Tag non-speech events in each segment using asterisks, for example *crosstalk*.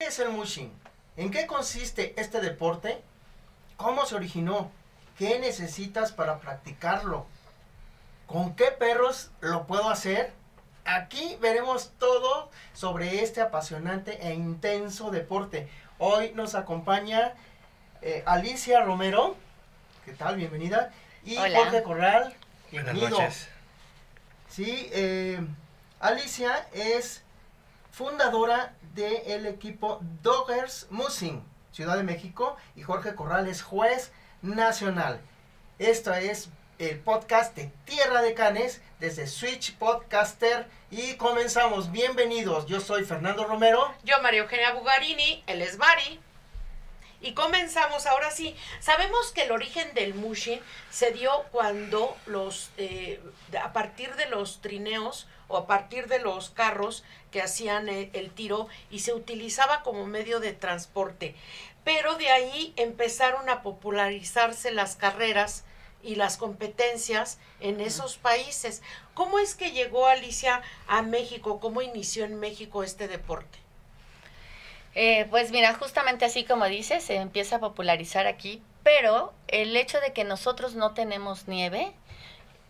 ¿Qué es el mushing? ¿En qué consiste este deporte? ¿Cómo se originó? ¿Qué necesitas para practicarlo? ¿Con qué perros lo puedo hacer? Aquí veremos todo sobre este apasionante e intenso deporte. Hoy nos acompaña eh, Alicia Romero. ¿Qué tal? Bienvenida. Y Hola. Jorge Corral. Buenas Bienvenido. noches. Sí, eh, Alicia es fundadora del equipo Doggers Mussing, Ciudad de México, y Jorge Corral es juez nacional. Esto es el podcast de Tierra de Canes desde Switch Podcaster y comenzamos. Bienvenidos, yo soy Fernando Romero. Yo, María Eugenia Bugarini, él es Bari. Y comenzamos ahora sí. Sabemos que el origen del mushin se dio cuando los, eh, a partir de los trineos o a partir de los carros que hacían eh, el tiro y se utilizaba como medio de transporte. Pero de ahí empezaron a popularizarse las carreras y las competencias en esos países. ¿Cómo es que llegó Alicia a México? ¿Cómo inició en México este deporte? Eh, pues mira, justamente así como dices, se empieza a popularizar aquí, pero el hecho de que nosotros no tenemos nieve,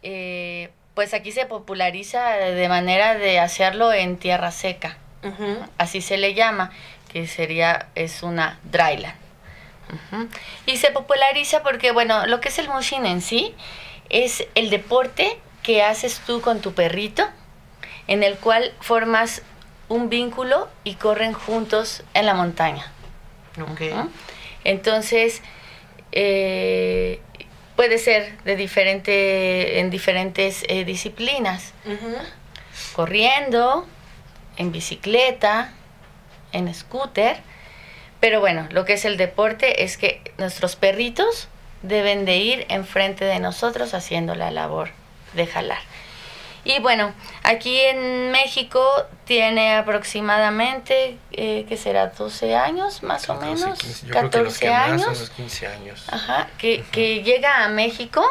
eh, pues aquí se populariza de manera de hacerlo en tierra seca, así se le llama, que sería, es una dryland. Y se populariza porque, bueno, lo que es el mushin en sí es el deporte que haces tú con tu perrito, en el cual formas un vínculo y corren juntos en la montaña. Entonces, eh, puede ser de diferente, en diferentes eh, disciplinas, corriendo, en bicicleta, en scooter, pero bueno, lo que es el deporte es que nuestros perritos deben de ir enfrente de nosotros haciendo la labor de jalar. Y bueno, aquí en México tiene aproximadamente, eh, ¿qué será? 12 años más o 14, menos, 15, yo creo que los 14 que más son años. los 15 años. Ajá, que, que llega a México,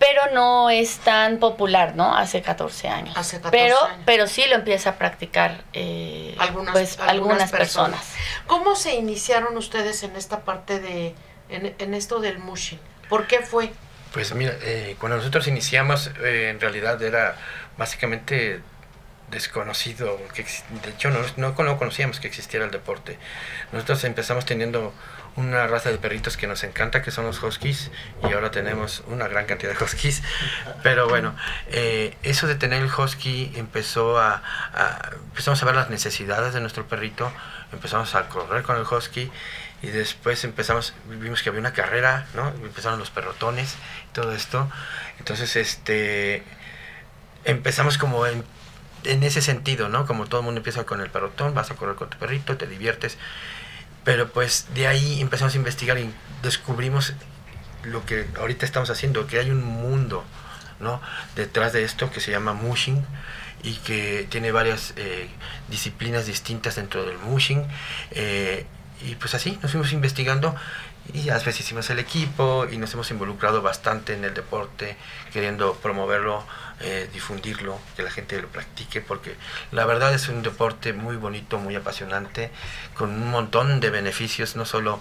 pero no es tan popular, ¿no? Hace 14 años. Hace 14 pero, años. pero sí lo empieza a practicar eh, Algunas- pues, algunas algunas, personas. personas. ¿Cómo se iniciaron ustedes en esta parte de, en, en esto del mushin? ¿Por qué fue? Pues mira, eh, cuando nosotros iniciamos, eh, en realidad era básicamente desconocido, que de hecho no, no, no conocíamos que existiera el deporte. Nosotros empezamos teniendo una raza de perritos que nos encanta, que son los huskies, y ahora tenemos una gran cantidad de huskies. Pero bueno, eh, eso de tener el husky empezó a, a- empezamos a ver las necesidades de nuestro perrito, empezamos a correr con el husky y después empezamos, vimos que había una carrera, ¿no? Empezaron los perrotones, todo esto. Entonces, este, empezamos como en, en ese sentido, ¿no? Como todo el mundo empieza con el perrotón, vas a correr con tu perrito, te diviertes. Pero pues de ahí empezamos a investigar y descubrimos lo que ahorita estamos haciendo, que hay un mundo, ¿no? Detrás de esto que se llama mushing y que tiene varias eh, disciplinas distintas dentro del mushing. eh, y pues así nos fuimos investigando y a veces hicimos el equipo y nos hemos involucrado bastante en el deporte, queriendo promoverlo, eh, difundirlo, que la gente lo practique, porque la verdad es un deporte muy bonito, muy apasionante, con un montón de beneficios, no solo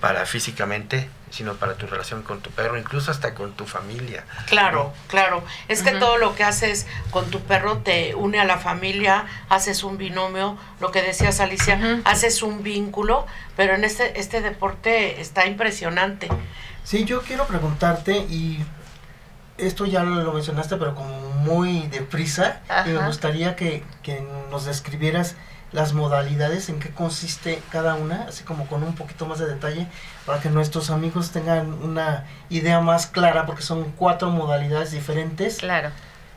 para físicamente, sino para tu relación con tu perro, incluso hasta con tu familia. Claro, claro. Es que todo lo que haces con tu perro te une a la familia, haces un binomio, lo que decías Alicia, haces un vínculo, pero en este, este deporte está impresionante. Sí, yo quiero preguntarte y esto ya lo mencionaste, pero como muy deprisa, y me gustaría que, que nos describieras las modalidades, en qué consiste cada una, así como con un poquito más de detalle, para que nuestros amigos tengan una idea más clara, porque son cuatro modalidades diferentes Claro.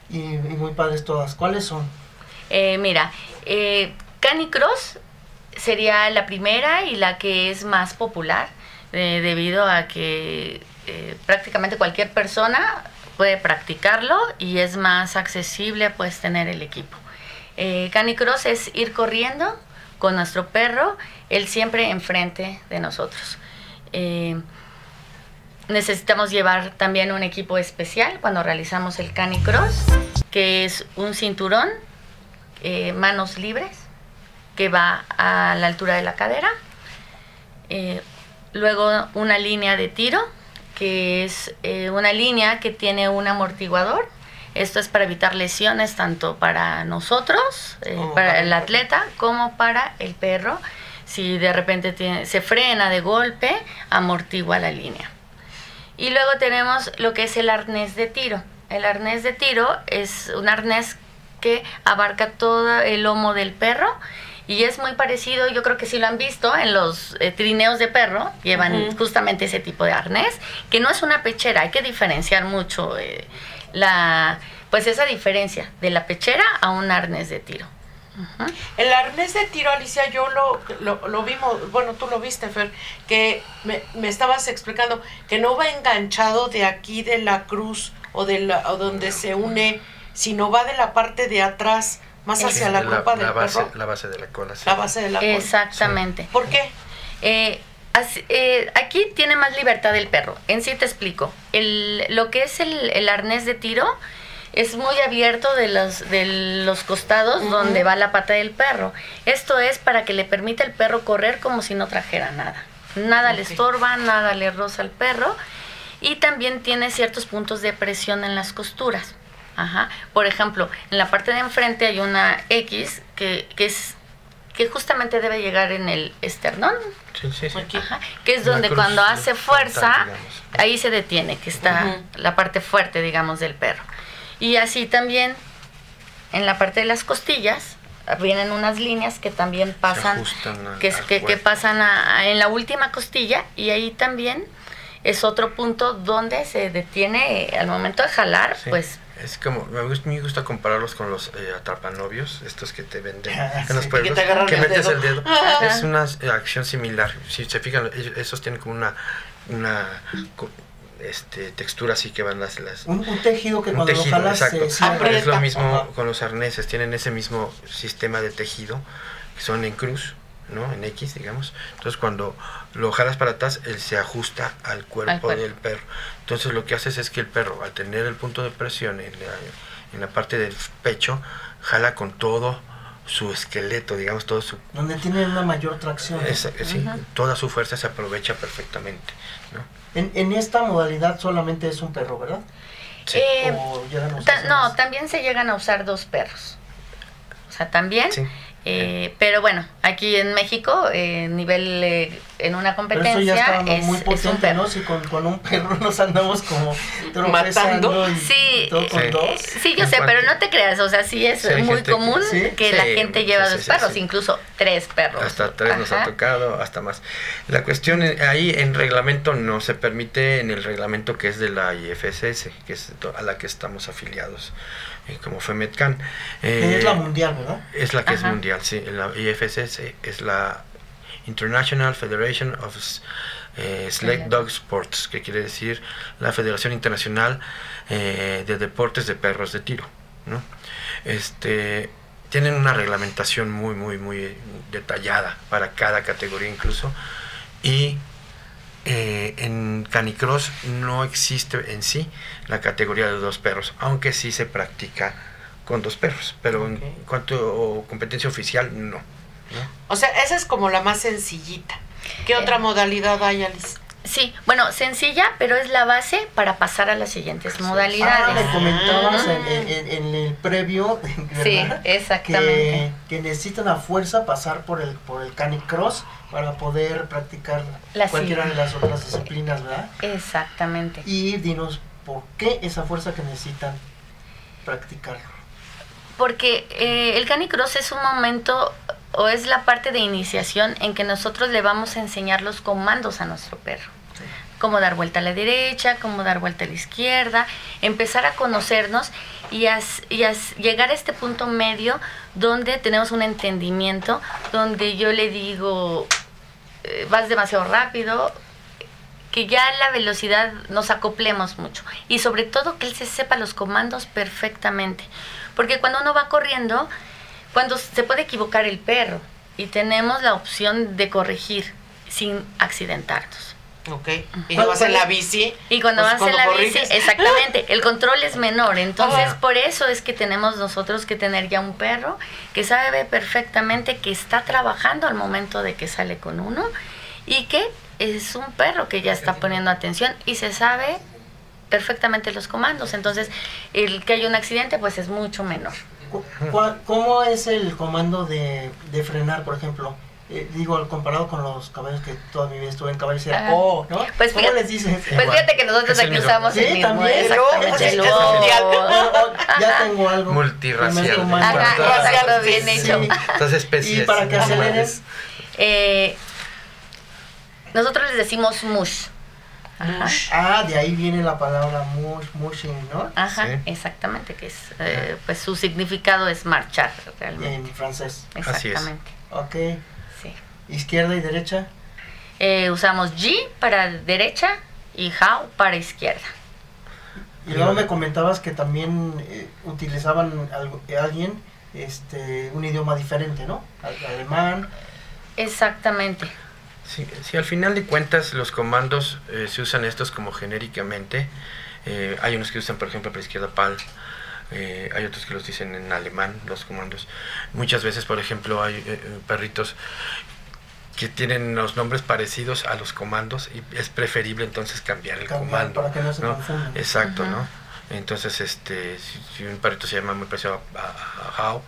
y, y muy padres todas. ¿Cuáles son? Eh, mira, eh, Canicross sería la primera y la que es más popular, eh, debido a que eh, prácticamente cualquier persona puede practicarlo y es más accesible pues tener el equipo. Eh, Canicross es ir corriendo con nuestro perro, él siempre enfrente de nosotros. Eh, necesitamos llevar también un equipo especial cuando realizamos el canicross, que es un cinturón, eh, manos libres, que va a la altura de la cadera. Luego una línea de tiro, que es una línea que tiene un amortiguador. Esto es para evitar lesiones tanto para nosotros, eh, para para el atleta, como para el perro. Si de repente tiene- se frena de golpe, amortigua la línea. Y luego tenemos lo que es el arnés de tiro. El arnés de tiro es un arnés que abarca todo el lomo del perro y es muy parecido, yo creo que sí lo han visto en los eh, trineos de perro, llevan justamente ese tipo de arnés, que no es una pechera, hay que diferenciar mucho eh, la pues esa diferencia de la pechera a un arnés de tiro. El arnés de tiro, Alicia, yo lo, lo, lo vimos, bueno, tú lo viste, Fer, que me, me estabas explicando que no va enganchado de aquí de la cruz o de la, o donde se une, sino va de la parte de atrás, más hacia Sí, la, copa del base, perro, la base de la cola. sí. la base de la cola. Exactamente. ¿Por qué? Eh, así- eh, aquí tiene más libertad el perro. En sí te explico. El, lo que es el, el arnés de tiro es muy abierto de los, de los costados donde va la pata del perro. Esto es para que le permita al perro correr como si no trajera nada. Nada le estorba, nada le roza al perro. Y también tiene ciertos puntos de presión en las costuras. Ajá. Por ejemplo, en la parte de enfrente hay una X que, que es que justamente debe llegar en el esternón, Sí, sí, sí. Aquí. Ajá, que es donde cruz cuando hace fuerza, ahí se detiene, que está la parte fuerte, digamos, del perro. Y así también en la parte de las costillas vienen unas líneas que también pasan, que, pasan a- a- en la última costilla y ahí también es otro punto donde se detiene eh, al momento de jalar, Sí. pues Es como, me gusta, me gusta compararlos con los eh, atrapanovios, estos que te venden Ah, en los sí, pueblos, que te agarran el metes dedo. el dedo. *laughs* Es una acción similar. Si se fijan, ellos- esos tienen como una, una este, textura así que van las... las Un, un tejido que un cuando tejido, lo jalas exacto. se. Es lo mismo Ajá. con los arneses, tienen ese mismo sistema de tejido, que son en cruz, ¿no? En X, digamos. Entonces cuando lo jalas para atrás, él se ajusta al cuerpo, cuerpo. del perro. Entonces lo que haces es que el perro, al tener el punto de presión en la, en la parte del pecho, jala con todo su esqueleto, digamos, todo su... Donde tiene una mayor tracción. esa- sí, toda su fuerza se aprovecha perfectamente, ¿no? En, en esta modalidad solamente es un perro, ¿verdad? Sí. eh, no, también se llegan a usar dos perros. O sea, también Sí. Eh, pero bueno, aquí en México, eh, nivel eh, en una Pero competencia, eso ya está es, muy es un potente, perro. ¿no? Si con, con un perro nos andamos como *laughs* Matando. y Sí, todo con Sí. dos. Eh, sí, yo sé, cuanto- pero no te creas, o sea, sí es Sí, muy gente común ¿Sí? que la Sí, gente lleva sí, dos sí, perros, sí. incluso tres perros. Hasta tres nos ha tocado, hasta más. La cuestión eh, ahí en reglamento no se permite en el reglamento que es de la IFSS, que es to- a la que estamos afiliados, eh, como FEMETCAN. Que Eh, es la mundial, ¿verdad? es la que es mundial, sí. La IFSS es la International Federation of eh, Sled Dog Sports, que quiere decir la Federación Internacional eh, de Deportes de Perros de Tiro. ¿no? Este, tienen una reglamentación muy, muy, muy detallada para cada categoría incluso. Y eh, en Canicross no existe en sí la categoría de dos perros, aunque sí se practica con dos perros, pero en cuanto a competencia oficial, no. ¿no? O sea, esa es como la más sencillita. ¿Qué Eh. otra modalidad hay, Alice? Sí, bueno, sencilla, pero es la base para pasar a las siguientes Así es. Ah, modalidades. me comentabas Ah. en, en- en- en el previo, *laughs* sí, ¿verdad? exactamente. Que, que necesitan a fuerza pasar por el por el canicross para poder practicar La cualquiera de las otras disciplinas, ¿verdad? Exactamente. Y dinos, ¿por qué esa fuerza que necesitan practicarlo? Porque eh, el canicross es un momento o es la parte de iniciación en que nosotros le vamos a enseñar los comandos a nuestro perro. Cómo dar vuelta a la derecha, cómo dar vuelta a la izquierda, empezar a conocernos y a, s- y a s- llegar a este punto medio donde tenemos un entendimiento, donde yo le digo, eh, vas demasiado rápido, que ya la velocidad nos acoplemos mucho y sobre todo que él se sepa los comandos perfectamente. Porque cuando uno va corriendo, cuando se puede equivocar el perro y tenemos la opción de corregir sin accidentarnos. Ok. Y ¿Cuál- vas en la bici. Y cuando pues, vas en la bici, *laughs* exactamente, el control es menor. Entonces, por eso es que tenemos nosotros que tener ya un perro que sabe perfectamente que está trabajando al momento de que sale con uno y que es un perro que ya está poniendo atención y se sabe perfectamente los comandos. Entonces, el que haya un accidente, pues es mucho menor. ¿Cómo es el comando de, de frenar, por ejemplo? Eh, digo, comparado con los caballos que toda mi vida estuve en caballos, era oh, ¿no? Pues ¿Cómo fíjate- les dices? Pues Igual. fíjate que nosotros Es aquí mismo. usamos Sí, el mismo, también. exactamente. Lobo. oh, *laughs* ya tengo algo. Multirracial. Ajá, exacto, bien sí, hecho. sí. Estas especies. Y para que aceleren. Eh, nosotros les decimos mush. Mush. Ah, de ahí viene la palabra mush, mushing, ¿no? Ajá, Sí. exactamente, que es, eh, pues su significado es marchar realmente. En francés. Así es. Exactamente, Ok. sí. Izquierda y derecha. Eh, usamos G para derecha y how para izquierda. Y luego me comentabas que también eh, utilizaban algo- alguien este un idioma diferente, ¿no? Al- Alemán. Exactamente. Sí, sí, al final de cuentas los comandos eh, se usan estos como genéricamente. Eh, hay unos que usan, por ejemplo, para izquierda PAL. eh, hay otros que los dicen en alemán, los comandos. Muchas veces, por ejemplo, hay eh, perritos que tienen los nombres parecidos a los comandos y es preferible entonces cambiar el Cambiar comando. para que no se ¿no? Exacto, Ujú. ¿no? Entonces, este, si, si un perrito se llama muy parecido a, a- a How,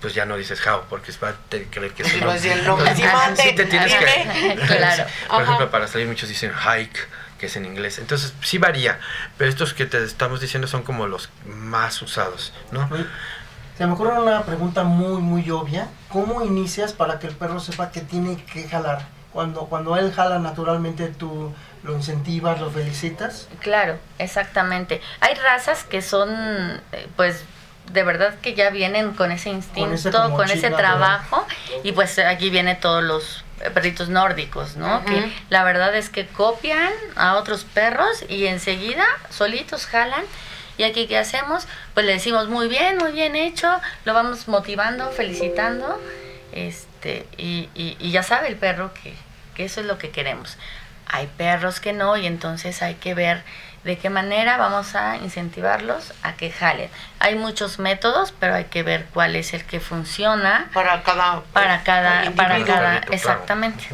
pues ya no dices How, porque va a creer que *laughs* es no nombre. es el nombre. Sí, Entonces, mande, sí te tienes que... *laughs* Claro. *laughs* Por Ajá. ejemplo, para salir muchos dicen hike, que es en inglés. Entonces, sí varía, pero estos que te estamos diciendo son como los más usados, ¿no? Se me ocurre una pregunta muy, muy obvia. ¿Cómo inicias para que el perro sepa que tiene que jalar? Cuando, cuando él jala naturalmente, tú lo incentivas, lo felicitas. Claro, exactamente. Hay razas que son, eh, pues, de verdad que ya vienen con ese instinto, con ese trabajo, y pues aquí vienen todos los perritos nórdicos, ¿no? Que la verdad es que copian a otros perros y enseguida solitos jalan. Y aquí, ¿qué hacemos? Pues le decimos, muy bien, muy bien hecho, lo vamos motivando, felicitando, este, y, y- y ya sabe el perro que, que eso es lo que queremos. Hay perros que no, y entonces hay que ver de qué manera vamos a incentivarlos a que jalen. Hay muchos métodos, pero hay que ver cuál es el que funciona Para cada. para cada, para cada, exactamente.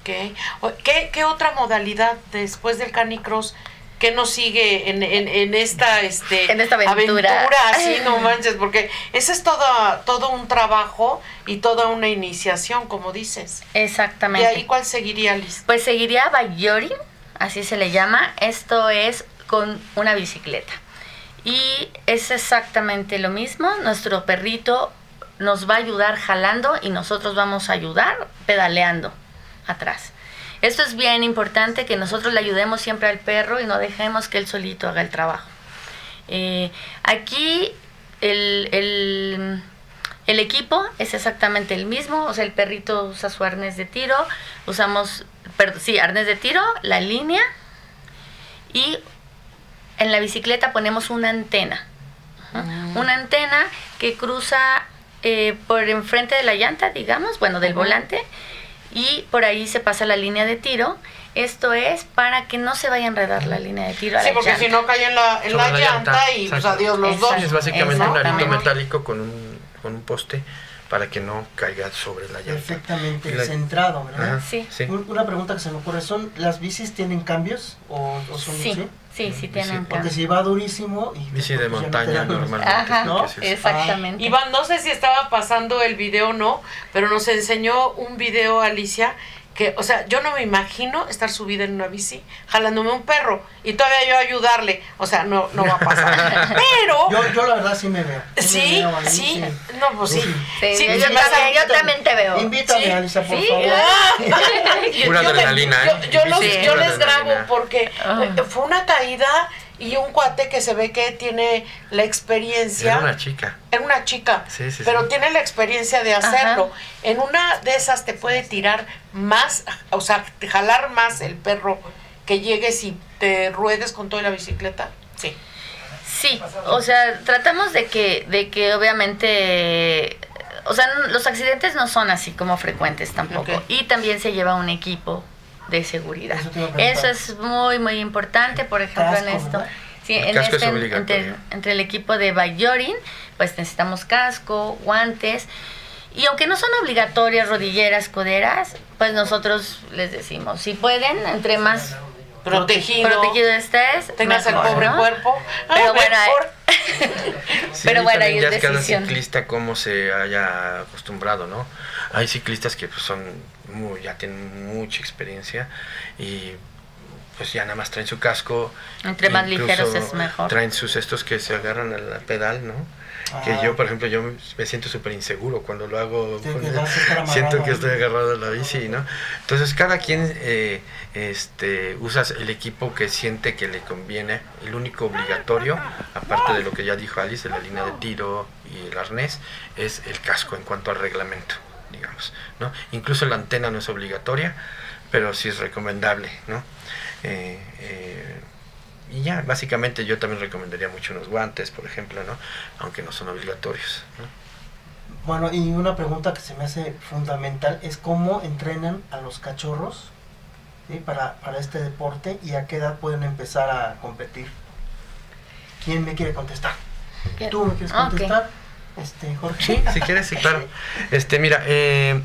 Ok. O- ¿Qué, qué otra modalidad después del canicross que nos sigue en, en, en esta este En esta aventura. así *laughs* no manches porque ese es todo todo un trabajo y toda una iniciación como dices y Exactamente. ahí cuál seguiría Liz Pues seguiría Bayori, así se le llama. Esto es con una bicicleta. Y es exactamente lo mismo. Nuestro perrito nos va a ayudar jalando y nosotros vamos a ayudar pedaleando atrás. Esto es bien importante que nosotros le ayudemos siempre al perro y no dejemos que él solito haga el trabajo. Eh, aquí el, el- el equipo es exactamente el mismo, o sea, el perrito usa su arnés de tiro, usamos, perdón, sí, arnés de tiro, la línea y en la bicicleta ponemos una antena. Mm. Una antena que cruza eh, por enfrente de la llanta, digamos, bueno, del volante, y por ahí se pasa la línea de tiro. Esto es para que no se vaya a enredar la línea de tiro. a sí la porque llanta. si no cae en la en Sobre la, la llanta, llanta, y pues adiós los Exacto. dos Es básicamente un arito metálico con un, con un poste para que no caiga sobre la llanta. Perfectamente La- centrado, ¿verdad? Ajá, Sí. sí. Un- Una pregunta que se me ocurre, ¿son ¿las bicis tienen cambios o, o son Sí, sí? Sí, sí tienen Porque cambio. si va durísimo y Bici de no montaña los- normalmente. Ajá, ¿no? sí exactamente. Iván, no sé si estaba pasando el video o no, pero nos enseñó un video, Alicia, que, o sea, yo no me imagino estar subida en una bici, jalándome un perro y todavía yo ayudarle. O sea, no, no va a pasar. *laughs* Pero, Yo, yo la verdad sí me veo. me sí, veo ahí, sí, no, pues sí. Sí, Sí, yo, también, yo también te veo. Invítame, Sí, Alisa, por sí, favor. Pura adrenalina, Yo, ¿eh? yo los- les grabo porque eh, fue una caída y un cuate que se ve que tiene la experiencia. Era una chica. Era una chica, Sí, sí, pero sí. tiene la experiencia de hacerlo. Ajá. En una de esas te puede tirar más, o sea, jalar más el perro que llegues y te ruedes con toda la bicicleta. Sí. Sí, o sea, tratamos de que, de que obviamente, o sea, los accidentes no son así como frecuentes tampoco. Y también se lleva un equipo de seguridad. Eso es muy, muy importante, por ejemplo, en Casco, esto. ¿verdad? Sí, El en casco es este, obligatorio. entre, entre el equipo de Bayorin, pues necesitamos casco, guantes. Y aunque no son obligatorias rodilleras, coderas, pues nosotros les decimos, si pueden, entre más Protegido. protegido estés, Tengas el mejor, pobre ¿no? cuerpo. Pero Ah, bueno, mejor. *laughs* Sí, Pero bueno, ahí ya es es cada decisión. ciclista cómo se haya acostumbrado, ¿no? Hay ciclistas que pues, son ya tienen mucha experiencia y pues ya nada más traen su casco. Entre más ligeros es mejor. Traen sus estos que se agarran al pedal, ¿no? Que Ah. yo, por ejemplo, yo me siento súper inseguro cuando lo hago. Sí, con- que siento que estoy agarrado a la bici, ¿no? Entonces, cada quien eh, este, usa el equipo que siente que le conviene. El único obligatorio, aparte de lo que ya dijo Alice, de la línea de tiro y el arnés, es el casco en cuanto al reglamento, ¿no? Incluso la antena no es obligatoria, pero sí es recomendable, ¿no? Eh, eh, y ya, básicamente yo también recomendaría mucho unos guantes, por ejemplo, ¿no? Aunque no son obligatorios. ¿no? Bueno, y una pregunta que se me hace fundamental es cómo entrenan a los cachorros ¿sí? para, para este deporte y a qué edad pueden empezar a competir. ¿Quién me quiere contestar? ¿Qué? ¿Tú me quieres Ok. contestar? Este, Jorge. Sí, si quieres, sí, claro. Este, mira, eh,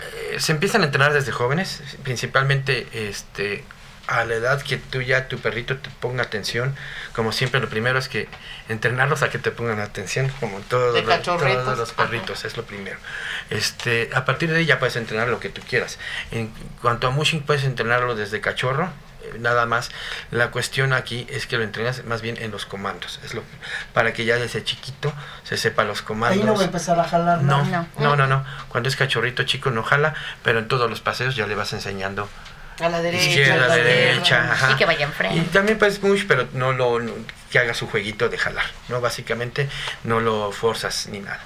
eh, se empiezan a entrenar desde jóvenes, principalmente este, a la edad que tú ya tu perrito te ponga atención. Como siempre, lo primero es que entrenarlos a que te pongan atención, como todos, los, todos los ajá. perritos, es lo primero. Este, a partir de ahí ya puedes entrenar lo que tú quieras. En cuanto a mushing, puedes entrenarlo desde cachorro. Eh, Nada más, la cuestión aquí es que lo entrenas más bien en los comandos, es lo para que ya desde chiquito se sepa los comandos. Ahí no voy a empezar a jalar No, nada. no, no, no. Cuando es cachorrito chico no jala, pero en todos los paseos ya le vas enseñando A la derecha. izquierda, a la derecha, ajá. Y que vaya Y enfrente. también pues mush, pero no lo no- que haga su jueguito de jalar, ¿no? Básicamente no lo forzas ni nada.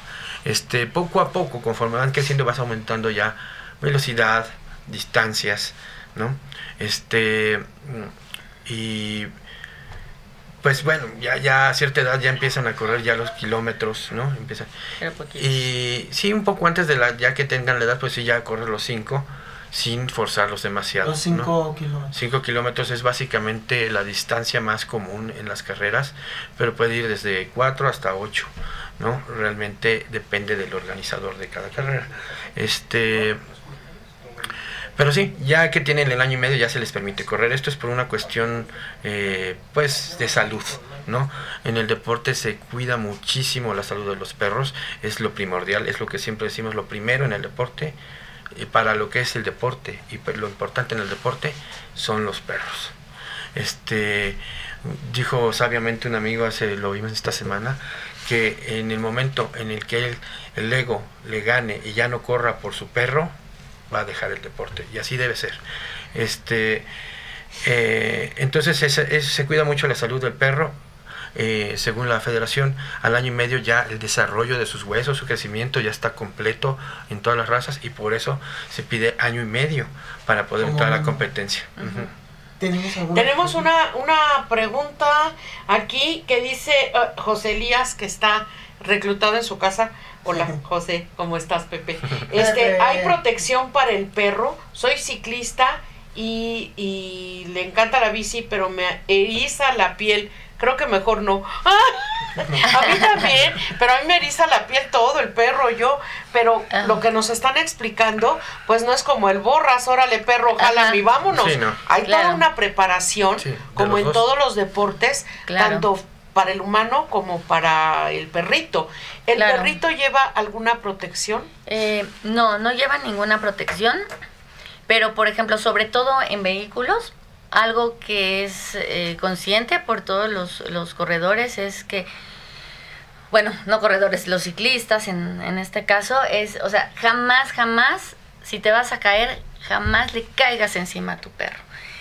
Este, poco a poco, conforme van creciendo, vas aumentando ya velocidad, distancias, ¿no? Este y pues bueno, ya, ya a cierta edad ya empiezan a correr ya los kilómetros, ¿no? Empiezan, y sí, un poco antes de la, ya que tengan la edad, pues sí, ya correr los 5 sin forzarlos demasiado. Los ¿no? 5 kilómetros. 5 kilómetros es básicamente la distancia más común en las carreras, pero puede ir desde 4 hasta 8, ¿no? Realmente depende del organizador de cada carrera. Este, pero sí, ya que tienen el año y medio ya se les permite correr. Esto es por una cuestión, eh, pues, de salud, ¿no? En el deporte se cuida muchísimo la salud de los perros, es lo primordial, es lo que siempre decimos, lo primero en el deporte, y para lo que es el deporte, y pues lo importante en el deporte son los perros. Este, dijo sabiamente un amigo, hace, lo vimos esta semana, que en el momento en el que él, el ego le gane y ya no corra por su perro, va a dejar el deporte. Y así debe ser. Este, eh, entonces ese- se cuida mucho la salud del perro. eh, según la federación, al año y medio ya el desarrollo de sus huesos, su crecimiento ya está completo en todas las razas y por eso se pide año y medio para poder Como entrar a la competencia. ¿Tenemos Tenemos una, una pregunta aquí que dice eh, José Elías que está reclutado en su casa. Hola, José, ¿cómo estás, Pepe? *laughs* Este. ¿hay protección para el perro? Soy ciclista y, y le encanta la bici, pero me eriza la piel. Creo que mejor no. *laughs* A mí también, pero a mí me eriza la piel todo, el perro, yo. Pero Ajá. lo que nos están explicando, pues no es como el borras, órale perro, jala y vámonos. Sí, no. Hay toda una preparación, Sí, como en dos. todos los deportes, Claro. tanto para el humano como para el perrito. ¿El Claro. perrito lleva alguna protección? Eh, no, no lleva ninguna protección, pero por ejemplo, sobre todo en vehículos, algo que es eh, consciente por todos los, los corredores es que, bueno, no corredores, los ciclistas en, en este caso, es, o sea, jamás, jamás, si te vas a caer, jamás le caigas encima a tu perro.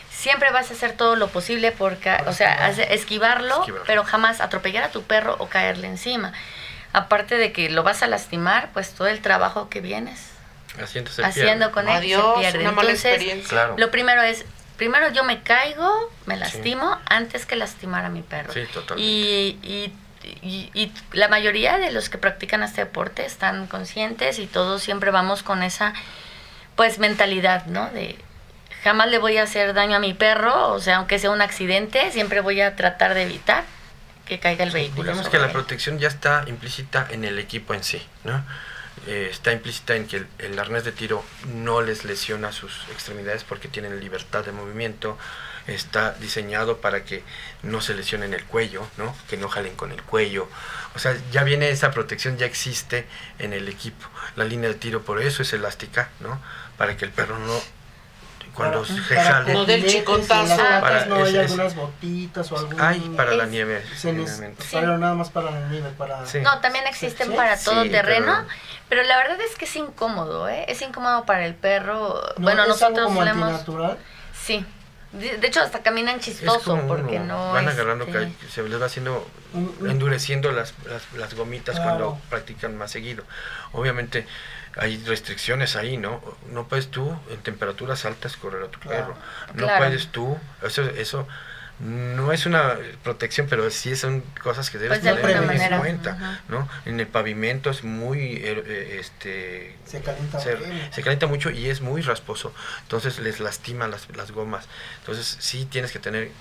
Siempre vas a hacer todo lo posible porque, o sea, Esquivarlo. pero jamás atropellar a tu perro o caerle encima. Aparte de que lo vas a lastimar, pues todo el trabajo que vienes Haciendo se haciendo pierde. con él Adiós, se pierde. una mala Entonces, experiencia. Claro. lo primero es, primero yo me caigo, me lastimo, antes que lastimar a mi perro. Sí, totalmente. Y, y, y- y la mayoría de los que practican este deporte están conscientes y todos siempre vamos con esa pues mentalidad, ¿no? De jamás le voy a hacer daño a mi perro, o sea, aunque sea un accidente, siempre voy a tratar de evitar que caiga el vehículo. Digamos que la él. protección ya está implícita en el equipo en sí, ¿no? Eh, está implícita en que el, el arnés de tiro no les lesiona sus extremidades porque tienen libertad de movimiento, está diseñado para que no se lesionen el cuello, ¿no? Que no jalen con el cuello. O sea, ya viene esa protección, ya existe en el equipo. La línea de tiro por eso es elástica, ¿no? Para que el perro no cuando Para- se para jale No del chicotazo. Para no hay algunas botitas o algún... hay para la nieve, generalmente. Pero nada más para la nieve, para... Sí. No, también existen Sí, para sí, todo terreno, pero- pero... la verdad es que es incómodo, ¿eh? Es incómodo para el perro. ¿No bueno, es algo nosotros como solemos... antinatural? Sí. De, de hecho, hasta caminan chistoso porque uno, no... van agarrando, este, se les va haciendo, endureciendo las, las, las gomitas Claro. cuando practican más seguido. Obviamente hay restricciones ahí, ¿no? No puedes tú en temperaturas altas correr a tu Claro. perro. No Claro. puedes tú, eso, eso no es una protección, pero sí son cosas que debes Pues de tener en cuenta, Ajá. ¿no? En el pavimento es muy, eh, eh, este, Se calienta se, se calienta mucho y es muy rasposo, entonces les lastima las, las gomas. Entonces sí tienes que tener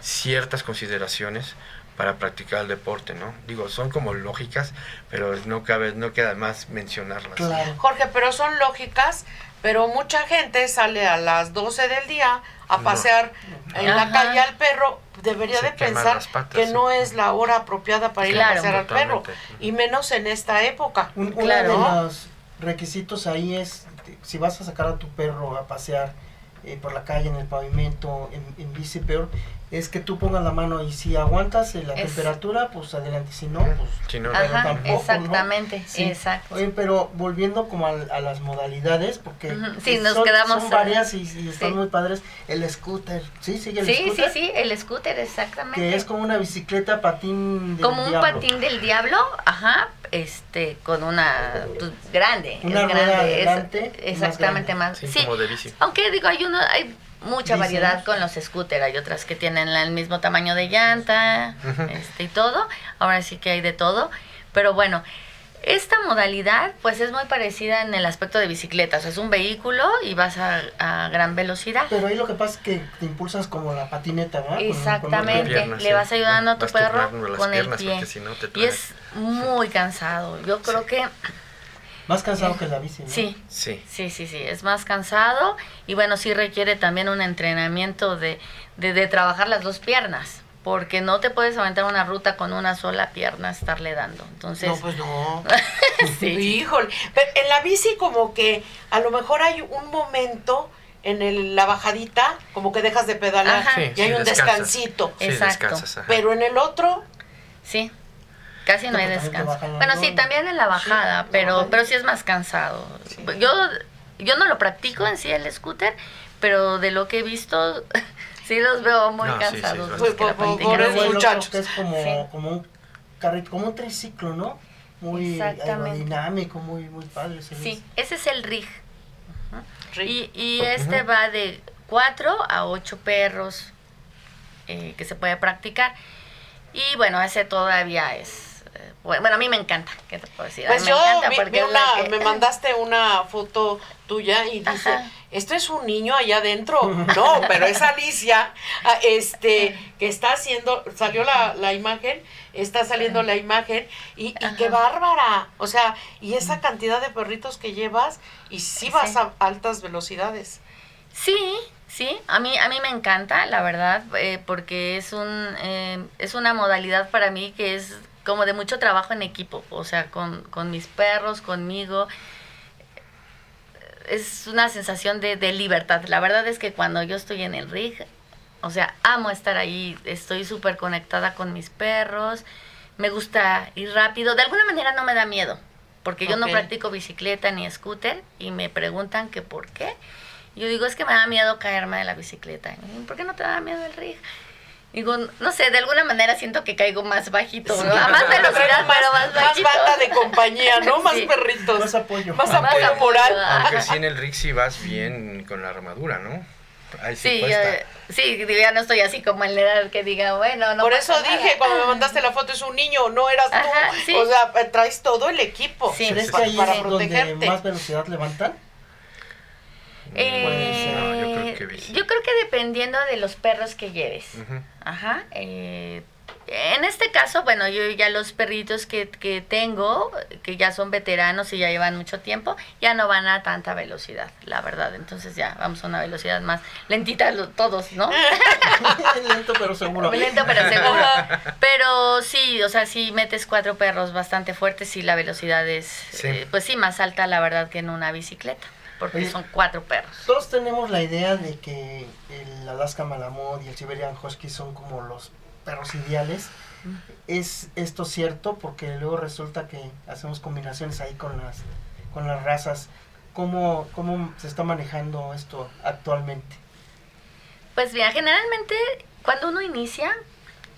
ciertas consideraciones para practicar el deporte, ¿no? Digo, son como lógicas, pero no cabe, no queda más mencionarlas. Claro. Jorge, pero son lógicas, pero mucha gente sale a las 12 del día a No. pasear en la calle al perro. Debería Se de pensar patas, que sí. no es la hora apropiada para ir a pasear al perro. Y menos en esta época. Un- uno de los requisitos ahí es, si vas a sacar a tu perro a pasear eh, por la calle, en el pavimento, en, en bici peor, es que tú pongas la mano y si aguantas eh, la Es- temperatura, pues adelante, si no, pues... Si no, no. Ajá, tampoco, ¿no? exactamente, Sí. exacto. Oye, pero volviendo como al- a, las modalidades, porque Ujú, sí, eh, nos son, quedamos son a- varias y, y están sí. muy padres. El scooter, ¿sí? ¿Sigue el Sí, sí, scooter? sí, el scooter, exactamente. Que es como una bicicleta patín del como un diablo. patín del diablo, ajá, este, con una pues, grande, Una es rueda grande, es- adelante más exactamente grande. más, Sí, sí, como de bici. aunque digo hay uno, hay mucha variedad con los scooters, hay otras que tienen el mismo tamaño de llanta, este y todo, ahora sí que hay de todo, pero bueno, esta modalidad pues es muy parecida en el aspecto de bicicletas, es un vehículo y vas a, a gran velocidad. Pero ahí lo que pasa es que te impulsas como la patineta, ¿verdad? Con- con Exactamente, piernas, le vas ayudando a tu Vas perro con el pie. porque si no te Y es muy cansado. Yo creo Sí. que Más cansado que la bici, ¿no? sí, Sí. sí, sí, sí, es más cansado y bueno, sí requiere también un entrenamiento de, de, de trabajar las dos piernas, porque no te puedes aventar una ruta con una sola pierna estarle dando. Entonces, No, pues no. *laughs* sí. Híjole. Pero en la bici como que a lo mejor hay un momento en el- la bajadita, como que dejas de pedalar. Sí, y hay sí, un descansas. descansito. Sí, Exacto. descansas. Pero en el otro, Sí. Casi no Sí, hay descanso. Bueno, sí, también en la bajada, Sí, pero pero sí es más cansado. Sí. Yo yo no lo practico en sí el scooter, pero de lo que he visto *laughs* sí los veo muy No, sí, sí, cansados. es los que la bastante. practican. Pobres Pero bueno, muchachos. es como, Sí. como un carrito, como un triciclo, ¿no? Muy aerodinámico, muy, muy padre. Sí, ese es el rig. Y, y este va de 4 a 8 perros eh, que se puede practicar. Y bueno, ese todavía es... bueno, a mí me encanta, ¿qué te puedo decir? Pues me yo encanta vi- porque vi es la una- que- me mandaste una foto tuya y dice, Ajá. esto es un niño allá adentro. No, pero es Alicia, ah, este, que está haciendo, salió la, la imagen, está saliendo la imagen y, y qué bárbara. O sea, y esa cantidad de perritos que llevas y sí vas Sí. a altas velocidades. Sí, sí, a mí, a mí me encanta, la verdad, eh, porque es, un, eh, es una modalidad para mí que es como de mucho trabajo en equipo, o sea, con, con mis perros, conmigo. Es una sensación de, de libertad. La verdad es que cuando yo estoy en el rig, o sea, amo estar ahí, estoy súper conectada con mis perros, me gusta ir rápido, de alguna manera no me da miedo, porque yo no practico bicicleta ni scooter y me preguntan que por qué. Yo digo, es que me da miedo caerme de la bicicleta. ¿Por qué no te da miedo el rig? Digo, no sé, de alguna manera siento que caigo más bajito, ¿no? a más *laughs* velocidad, pero más más bajito. banda de compañía, ¿no? *laughs* Más Sí. perritos. Más apoyo. Más Más apoyo moral. Aunque sí en el Rixi vas bien con la armadura, ¿no? Ahí sí, Sí, cuesta. eh, sí, ya no estoy así como en la edad que diga, bueno, no Por pasa eso nada. dije, cuando me mandaste la foto, es un niño, no eras tú. Sí. O sea, eh, traes todo el equipo Sí. ¿Crees sí, que ahí para es donde protegerte. más velocidad levantan? Eh, No, yo creo Yo creo que dependiendo de los perros que lleves. Ajá. eh, en este caso, bueno, yo ya los perritos que, que tengo, que ya son veteranos y ya llevan mucho tiempo, ya no van a tanta velocidad, la verdad. Entonces ya vamos a una velocidad más lentita lo- todos, ¿no? *laughs* Lento pero seguro. Lento pero seguro. Pero sí, o sea, si metes cuatro perros bastante fuertes, sí la velocidad es, Sí. eh, pues sí, más alta la verdad que en una bicicleta, porque Oye. son cuatro perros. Todos tenemos la idea de que el Alaska Malamud y el Siberian Husky son como los perros ideales. ¿Es esto cierto? Porque luego resulta que hacemos combinaciones ahí con las, con las razas. ¿Cómo, ¿Cómo se está manejando esto actualmente? Pues mira, generalmente cuando uno inicia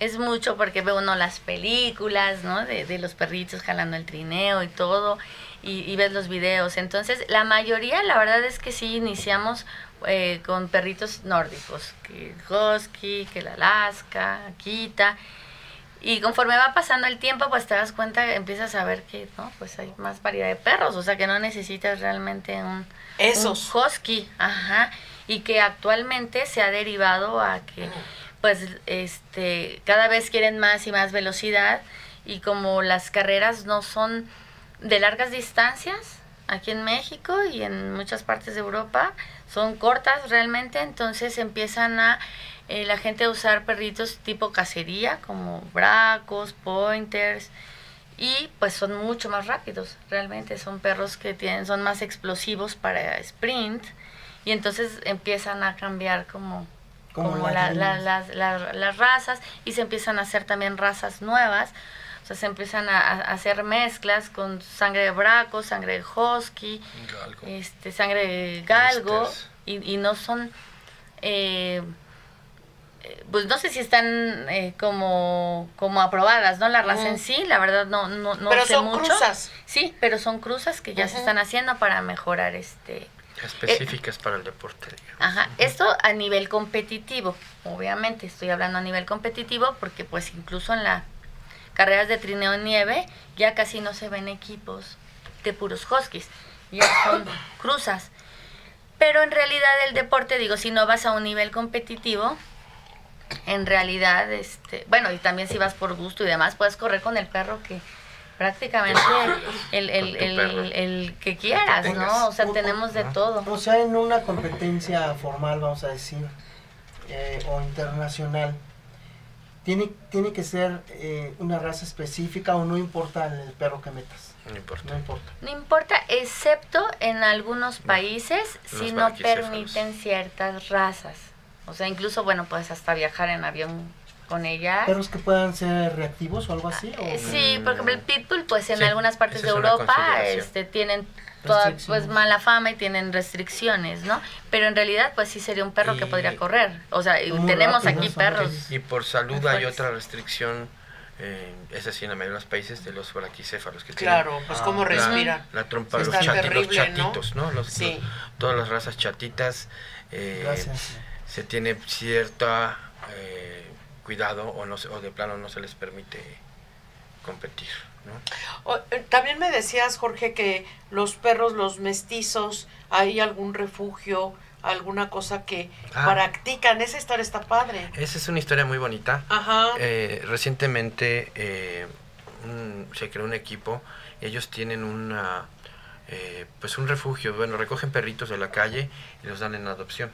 es mucho porque ve uno las películas, ¿no? De, de los perritos jalando el trineo y todo, y, y ves los videos. Entonces, la mayoría, la verdad es que sí iniciamos eh, con perritos nórdicos, que Husky, que el Alaska, Akita. Y conforme va pasando el tiempo, pues te das cuenta, empiezas a ver que, ¿no? Pues hay más variedad de perros, o sea que no necesitas realmente un, Esos. un husky, ajá, y que actualmente se ha derivado a que pues este cada vez quieren más y más velocidad y como las carreras no son de largas distancias aquí en México y en muchas partes de Europa son cortas realmente, entonces empiezan a eh, la gente a usar perritos tipo cacería como bracos, pointers, y pues son mucho más rápidos realmente son perros que tienen son más explosivos para sprint y entonces empiezan a cambiar como Como como, las la- la- la- razas y se empiezan a hacer también razas nuevas sea se empiezan a, a hacer mezclas con sangre de braco sangre de husky Galgo. este sangre de galgo y, y no son eh, pues no sé si están eh, como como aprobadas no la raza en sí la verdad no no, no Pero sé son mucho cruzas. sí pero son cruzas que ya se están haciendo para mejorar este Específicas para el deporte, digamos. Ajá, esto a nivel competitivo, obviamente, estoy hablando a nivel competitivo porque pues incluso en las carreras de trineo en nieve ya casi no se ven equipos de puros huskies, ya son *coughs* cruzas. Pero en realidad el deporte, digo, si no vas a un nivel competitivo, en realidad, este, bueno, y también si vas por gusto y demás, puedes correr con el perro que prácticamente *coughs* el, el, el, el que quieras. ¿no? O sea, tenemos de todo. O sea, en una competencia formal, vamos a decir, eh, o internacional, ¿tiene, tiene que ser eh, una raza específica o no importa el perro que metas? No importa. No importa. No importa, excepto en algunos países si no permiten ciertas razas. O sea, incluso, bueno, puedes hasta viajar en avión con ella. ¿Perros que puedan ser reactivos o algo así? o- sí, por ejemplo, el pitbull, pues en Sí, algunas partes de Europa este, tienen toda pues mala fama y tienen restricciones, ¿no? Pero en realidad, pues sí sería un perro que podría correr. O sea, tenemos aquí perros. Y por salud hay otra restricción, eh, es así en la mayoría de los países, de los braquicéfalos. Que Claro, pues Ah, cómo la- tienen respiran. La, la trompa, los, chati- los terrible, ¿no? chatitos, ¿no? Los, Sí. los- todas las razas chatitas. eh, Gracias. se tiene cierta eh, cuidado o, no se- o de plano no se les permite competir, ¿no? Eh, También me decías, Jorge, que los perros, los mestizos, hay algún refugio, alguna cosa que Ah. practican. Esa historia está padre. Esa es una historia muy bonita. Ajá. Eh, recientemente eh, un- se creó un equipo. Ellos tienen una, eh, pues un refugio. Bueno, recogen perritos de la calle y los dan en adopción.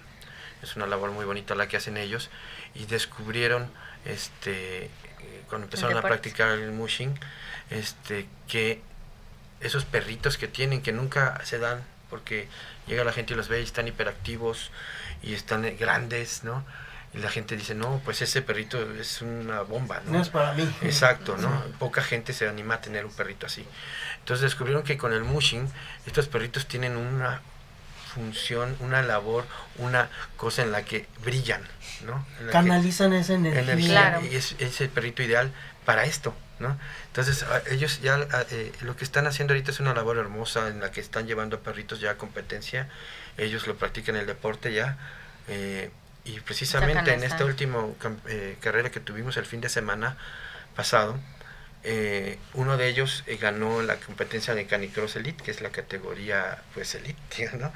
Es una labor muy bonita la que hacen ellos. Y descubrieron, este, cuando empezaron a practicar el mushing, este, que esos perritos que tienen, que nunca se dan, porque llega la gente y los ve y están hiperactivos y están eh, grandes, ¿no? Y la gente dice, no, pues ese perrito es una bomba, ¿no? No es para mí. Exacto, ¿no? Poca gente se anima a tener un perrito así. Entonces descubrieron que con el mushing, estos perritos tienen una función, una labor, una cosa en la que brillan, ¿no? En la que- Canalizan esa energía. energía Claro. y es, es el perrito ideal para esto, ¿no? Entonces a- ellos ya a- eh, lo que están haciendo ahorita es una labor hermosa en la que están llevando a perritos ya a competencia, ellos lo practican el deporte ya eh, y precisamente en esta última eh, carrera que tuvimos el fin de semana pasado eh, uno de ellos eh, ganó la competencia de Canicross Elite, que es la categoría pues Elite, *laughs* ¿no?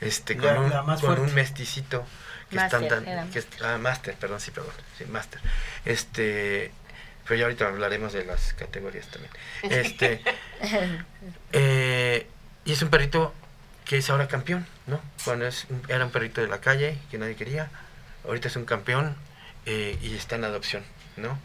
Este, con, La- un, la más con un mesticito que Máster, están tan, que es- ah, Master, perdón, sí, perdón, sí, Master. Este, pero ya ahorita hablaremos de las categorías también. Este, *laughs* eh, y es un perrito que es ahora campeón, ¿no? Cuando es, un- era un perrito de la calle que nadie quería, ahorita es un campeón eh, y está en adopción, ¿no?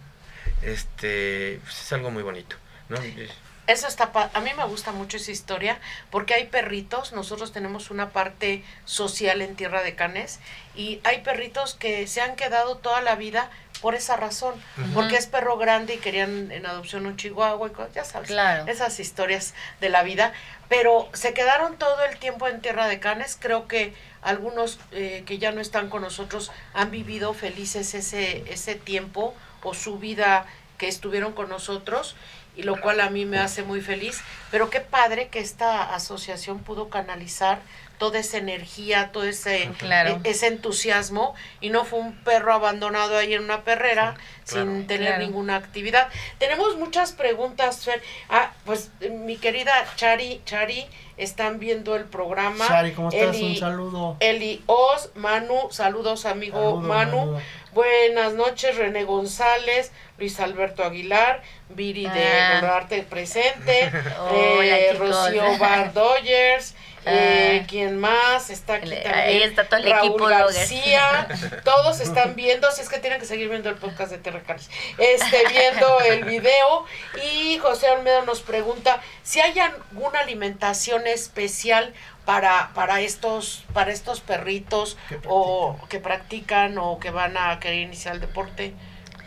Este, pues es algo muy bonito, ¿no? Es- Eso está, pa- a mí me gusta mucho esa historia porque hay perritos, nosotros tenemos una parte social en Tierra de Canes y hay perritos que se han quedado toda la vida por esa razón, porque es perro grande y querían en adopción un chihuahua y cosas, ya sabes, Claro. esas historias de la vida, pero se quedaron todo el tiempo en Tierra de Canes, creo que algunos eh, que ya no están con nosotros han vivido felices ese, ese tiempo o su vida que estuvieron con nosotros y lo cual a mí me hace muy feliz. Pero qué padre que esta asociación pudo canalizar toda esa energía, todo ese, Claro. e- ese entusiasmo y no fue un perro abandonado ahí en una perrera Sí, claro. sin tener Claro. ninguna actividad. Tenemos muchas preguntas, Fer. Ah, pues mi querida Chari, Chari, están viendo el programa. Shari, ¿cómo estás? Eli- Un saludo. Eli Oz, Manu, saludos amigo Manu. Manu. Buenas noches, René González, Luis Alberto Aguilar, Viri de Ah. Arte presente, *laughs* Hola, eh. Rocío Bar *laughs* Doyers, eh, Ah. ¿quién más? Está aquí El- también. ahí está todo el Raúl equipo. García, *laughs* *laughs* todos están viendo, si es que tienen que seguir viendo el podcast de Terracares, este, viendo el video, y José Olmedo nos pregunta si hay alguna alimentación especial para, para estos, para estos perritos Que o que practican o que van a querer iniciar el deporte,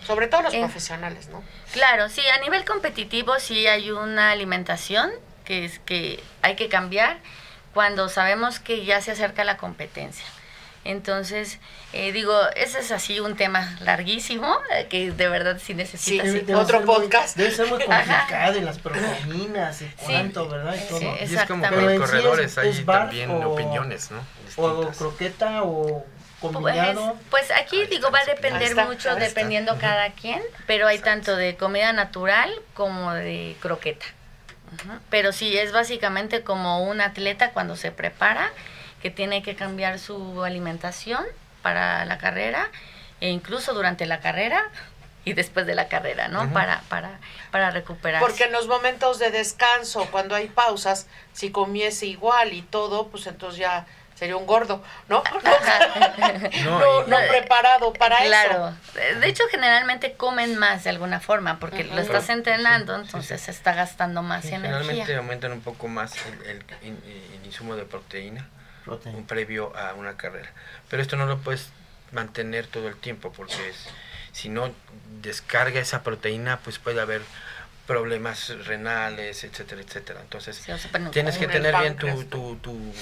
sobre todo los Eh, profesionales, ¿no? Claro, sí, a nivel competitivo sí hay una alimentación que es que hay que cambiar cuando sabemos que ya se acerca la competencia. Entonces, eh, digo, ese es así un tema larguísimo eh, que de verdad sí necesita. Sí, Debe otro ser muy- podcast. debe ser muy *laughs* complicado y las proteínas y cuánto, ¿verdad? Y todo. Sí, y es como con Pero los en es- corredores, hay es también o- opiniones, ¿no? O croqueta o Pues, combinado. pues aquí Ahí digo, va a depender mucho está. dependiendo cada quien, pero hay Exacto. tanto de comida natural como de croqueta. Pero sí, es básicamente como un atleta cuando se prepara, que tiene que cambiar su alimentación para la carrera, e incluso durante la carrera *laughs* y después de la carrera, ¿no? Para, para, para recuperarse. Porque en los momentos de descanso, cuando hay pausas, si comiese igual y todo, pues entonces ya sería un gordo, ¿no? *laughs* No, *laughs* No, no, y- no preparado para claro. eso. De hecho, generalmente comen más de alguna forma, porque Ujú. lo estás Pero- entrenando, sí, entonces sí. se está gastando más Sí, energía. generalmente aumentan un poco más el, el- in- el insumo de proteína Proteína. un previo a una carrera. Pero esto no lo puedes mantener todo el tiempo porque es- si no descarga esa proteína, pues puede haber problemas renales, etcétera, etcétera. Entonces, Sí, o sea, pero- tienes que tener bien tu, tu, tu,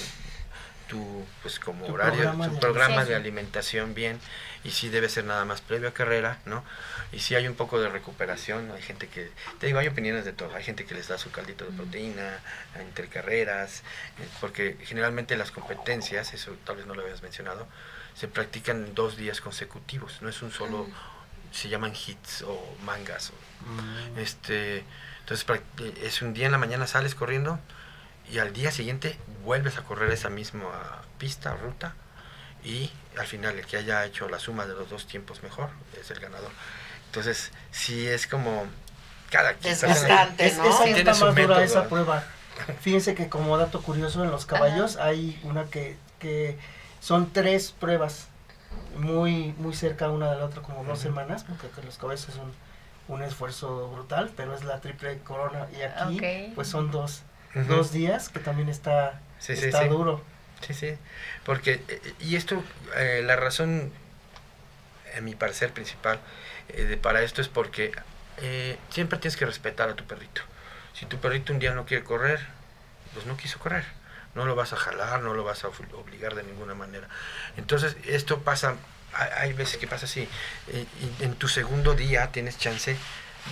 tu, pues como Tu horario, programa tu de programa Sí. de alimentación bien y sí debe ser nada más previo a carrera, ¿no? Y si hay un poco de recuperación, hay gente que, te digo, hay opiniones de todo, hay gente que les da su caldito de proteína entre carreras, eh, porque generalmente las competencias, eso tal vez no lo habías mencionado, se practican dos días consecutivos, no es un solo, se llaman hits o mangas o Mm. este, entonces eh, es un día en la mañana sales corriendo y al día siguiente vuelves a correr esa misma pista ruta y al final el que haya hecho la suma de los dos tiempos mejor es el ganador. Entonces, sí es como cada quien. Es, ¿no? esa Sí, está tiene su más dura método. esa prueba. Fíjense que como dato curioso en los caballos hay una que, que son tres pruebas muy muy cerca una de la otra como dos semanas porque los caballos es un, un esfuerzo brutal pero es la triple corona y aquí pues son dos Dos días que también está Sí, está sí. duro Sí, sí, porque, eh, y esto, eh, la razón, en mi parecer principal, eh, de, para esto es porque eh, siempre tienes que respetar a tu perrito. Si tu perrito un día no quiere correr, pues no quiso correr. No lo vas a jalar, no lo vas a obli- obligar de ninguna manera. Entonces, esto pasa, hay, veces que pasa así. eh, en tu segundo día tienes chance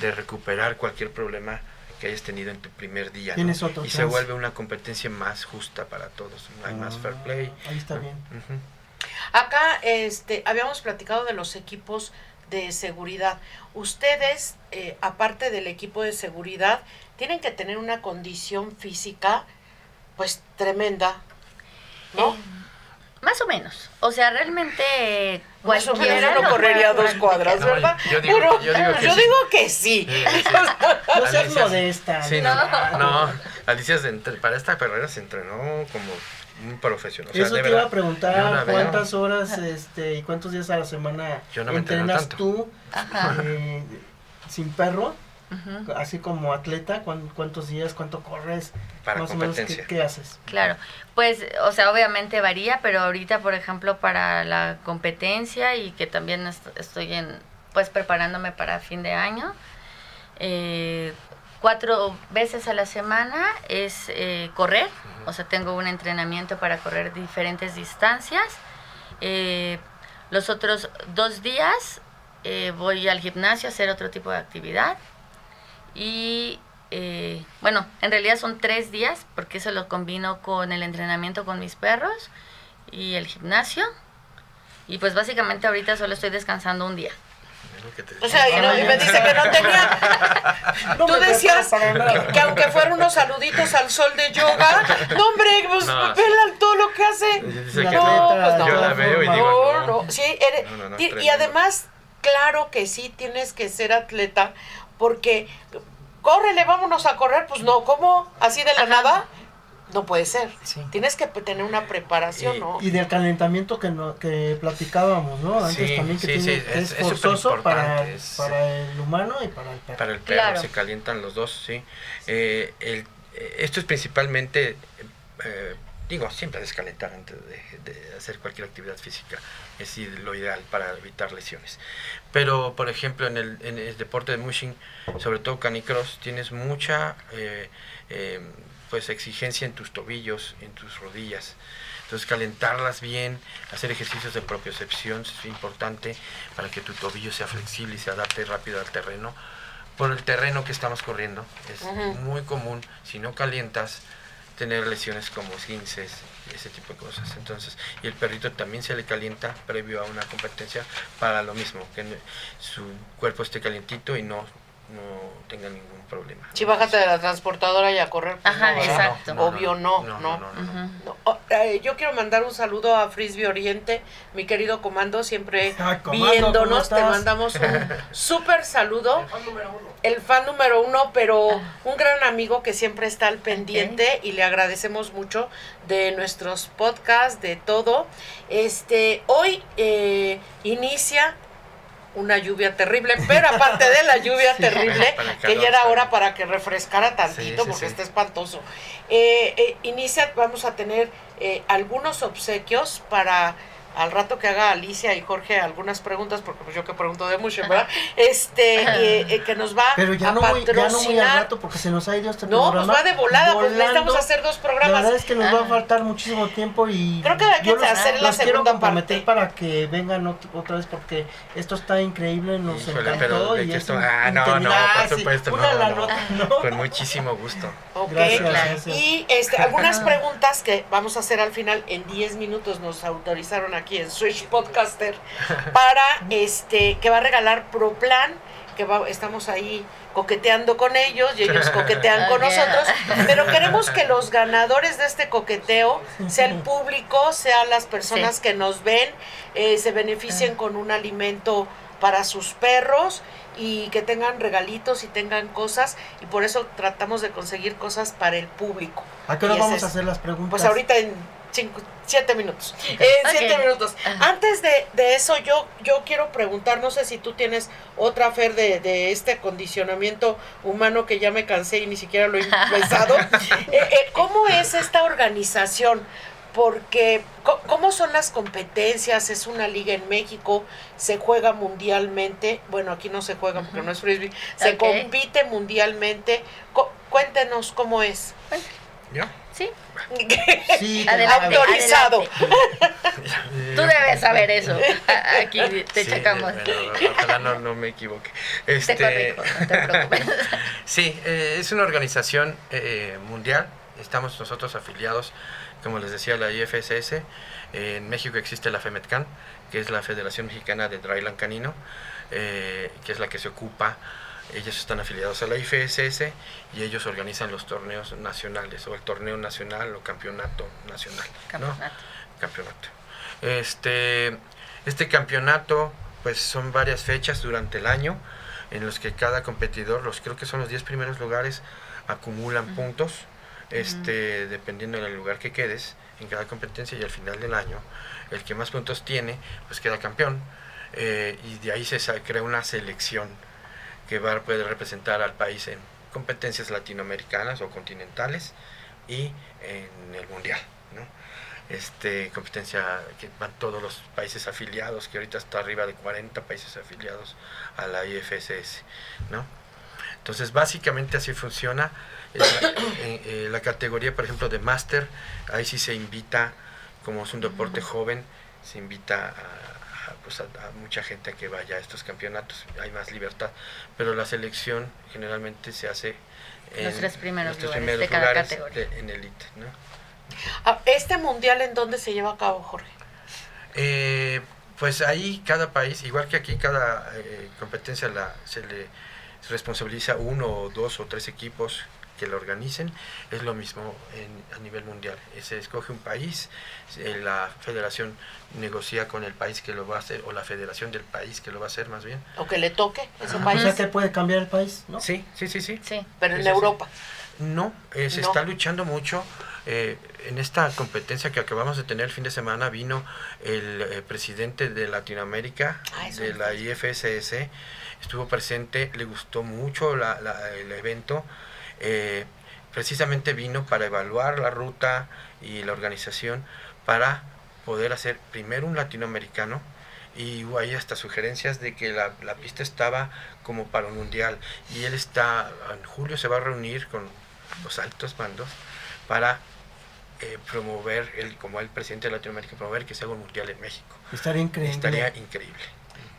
de recuperar cualquier problema que hayas tenido en tu primer día. ¿no? Tienes otro y se vuelve una competencia más justa para todos. Hay más fair play. Ah, ahí está bien. Acá este habíamos platicado de los equipos de seguridad. Ustedes, eh, aparte del equipo de seguridad, tienen que tener una condición física, pues tremenda, ¿no? Eh, más o menos. O sea, realmente Más o menos cualquiera yo no lo correría dos cuadras, No, ¿verdad? yo digo- Pero yo digo que yo sí. digo que sí. Sí, sí. *laughs* No seas Alicia- modesta. Sí, no. no, no. Alicia se entre- para esta carrera se entrenó como un profesional. O sea, Eso de te iba verdad, a preguntar la veo. cuántas horas este, y cuántos días a la semana entrenas tanto. tú Ajá. eh, sin perro, Así como atleta, ¿cuán- cuántos días, cuánto corres, Para más o menos qué haces. Claro, pues, o sea, obviamente varía, pero ahorita, por ejemplo, para la competencia y que también est- estoy en, pues, preparándome para fin de año, eh, cuatro veces a la semana es eh, correr, o sea, tengo un entrenamiento para correr diferentes distancias. Eh, los otros dos días eh, voy al gimnasio a hacer otro tipo de actividad. Y eh, bueno, en realidad son tres días porque eso lo combino con el entrenamiento con mis perros y el gimnasio. Y pues básicamente ahorita solo estoy descansando un día. O sea, y, no- y me dice que no tenía. No Tú decías que, que aunque fueran unos saluditos al sol de yoga, no, hombre, pues No, vela todo lo que hace. Dice La que No, pues no. Yo la veo y No, digo, No, no. no, sí, eres- No, no, no, y- además, claro que sí tienes que ser atleta, porque córrele, vámonos a correr, pues no, ¿cómo? ¿Así de la Ajá. nada? No puede ser. Sí. Tienes que tener una preparación, Y- ¿no? Y del calentamiento que, no, que platicábamos, ¿no? Antes Sí, también que sí, tiene, que es- es, es forzoso para, para el humano y para el perro. Para el perro Claro. se calientan los dos, sí. Eh, el- eh, esto es principalmente, eh, digo, siempre descalentar antes de, de hacer cualquier actividad física. Es lo ideal para evitar lesiones. Pero, por ejemplo, en el, en el deporte de mushing, sobre todo canicross, tienes mucha eh, eh, pues exigencia en tus tobillos, en tus rodillas. Entonces calentarlas bien, hacer ejercicios de propiocepción es importante para que tu tobillo sea flexible y se adapte rápido al terreno. Por el terreno que estamos corriendo es muy común, si no calientas, tener lesiones como esguinces ese tipo de cosas. Entonces, y el perrito también se le calienta previo a una competencia para lo mismo, que su cuerpo esté calientito y no, no tenga ningún problema. Si bájate de la transportadora y a correr, pues Ajá, exacto. Obvio no, no, no. no, no, oh, eh, yo quiero mandar un saludo a Frisbee Oriente, mi querido comando, siempre *laughs* Ay, comando, ¿cómo viéndonos, te mandamos un *laughs* súper saludo. El fan número uno, pero Ah. un gran amigo que siempre está al pendiente y le agradecemos mucho de nuestros podcasts, de todo. Este, hoy eh, inicia una lluvia terrible, pero aparte de la *laughs* lluvia Sí. terrible, que ya era hora para que refrescara tantito Sí, sí, porque sí. está espantoso. Eh, eh, inicia, vamos a tener eh, algunos obsequios para al rato que haga Alicia y Jorge algunas preguntas, porque pues yo que pregunto de mucho, ¿verdad? Este, eh, eh, que nos va Pero ya a no, muy, ya no muy al patrocinar. rato porque se nos ha ido este No, pues programa. va de volada, pues volando. necesitamos hacer dos La programas. verdad es que nos va a Ajá. faltar muchísimo tiempo y Creo que hay que los, hacer la los quiero segunda comprometer parte. para que vengan ot- otra vez porque esto está increíble, nos Híjole, encantó pero de y esto- ah, no, no, por sí, supuesto, una no, la no. nota, ¿no? *laughs* Con muchísimo gusto. Ok. Gracias, Claro. gracias. Y este, algunas *laughs* preguntas que vamos a hacer al final en 10 minutos nos autorizaron aquí en Switch Podcaster para este que va a regalar Proplan, que va- estamos ahí coqueteando con ellos y ellos coquetean *laughs* con Ok. nosotros, pero queremos que los ganadores de este coqueteo sea el público, sean las personas Sí. que nos ven, eh, se beneficien con un alimento para sus perros y que tengan regalitos y tengan cosas y por eso tratamos de conseguir cosas para el público. ¿A qué hora vamos es- a hacer las preguntas? Pues ahorita en cinco, siete minutos. En siete minutos. Ajá. Antes de, de eso, yo, yo quiero preguntar, no sé si tú tienes otra fer de, de este acondicionamiento humano que ya me cansé y ni siquiera lo he *laughs* empezado. Eh, eh, ¿Cómo es esta organización? Porque, co- ¿cómo son las competencias? Es una liga en México, se juega mundialmente. Bueno, aquí no se juega porque no es frisbee. Se compite mundialmente. Co- cuéntenos cómo es. ¿Yo? Sí, *laughs* Sí, adelante. Autorizado. adelante. Tú debes saber eso. Aquí te Sí, checamos. bueno, ojalá no, no me equivoque. Te Este, corrijo, no te preocupes. *laughs* Sí, eh, es una organización eh, mundial. Estamos nosotros afiliados, como les decía, a la IFSS. En México existe la FEMETCAN, que es la Federación Mexicana de Dryland Canino, eh, que es la que se ocupa ellos están afiliados a la IFSS y ellos organizan los torneos nacionales o el torneo nacional o campeonato nacional. Campeonato. Campeonato. Este, este campeonato, pues son varias fechas durante el año en los que cada competidor, los creo que son los 10 primeros lugares, acumulan puntos, este, dependiendo del lugar que quedes en cada competencia y al final del año, el que más puntos tiene, pues queda campeón. Eh, y de ahí se crea una selección que va, puede representar al país en competencias latinoamericanas o continentales y en el mundial. ¿no? Este, competencia que van todos los países afiliados, que ahorita está arriba de 40 países afiliados a la IFSS. ¿no? Entonces, básicamente así funciona. Eh, la categoría, por ejemplo, de máster, ahí sí se invita, como es un deporte joven, se invita a pues, a, mucha gente a que vaya a estos campeonatos, hay más libertad, pero la selección generalmente se hace en los tres primeros, lugares, de cada categoría. en elite. ¿no? Ah, ¿Este mundial en dónde se lleva a cabo, Jorge? Eh, pues ahí cada país, igual que aquí cada eh, competencia la, se le responsabiliza uno o dos o tres equipos que lo organicen, es lo mismo en, a nivel mundial. Se escoge un país, eh, la federación negocia con el país que lo va a hacer, o la federación del país que lo va a hacer más bien. O que le toque ese Ah, país. O sea que puede cambiar el país, ¿no? Sí, sí, sí, sí. Sí. pero en. Europa. No, eh, se No. está luchando mucho. eh, en esta competencia que acabamos de tener el fin de semana vino el eh, presidente de Latinoamérica, Ah, de la IFSS, estuvo presente, le gustó mucho la- la- el evento. Eh, precisamente vino para evaluar la ruta y la organización para poder hacer primero un latinoamericano y ahí hasta sugerencias de que la, la pista estaba como para un mundial. Y él está en julio se va a reunir con los altos mandos para eh, promover el como el presidente de Latinoamérica promover que se haga un mundial en México. Estaría increíble. estaría increíble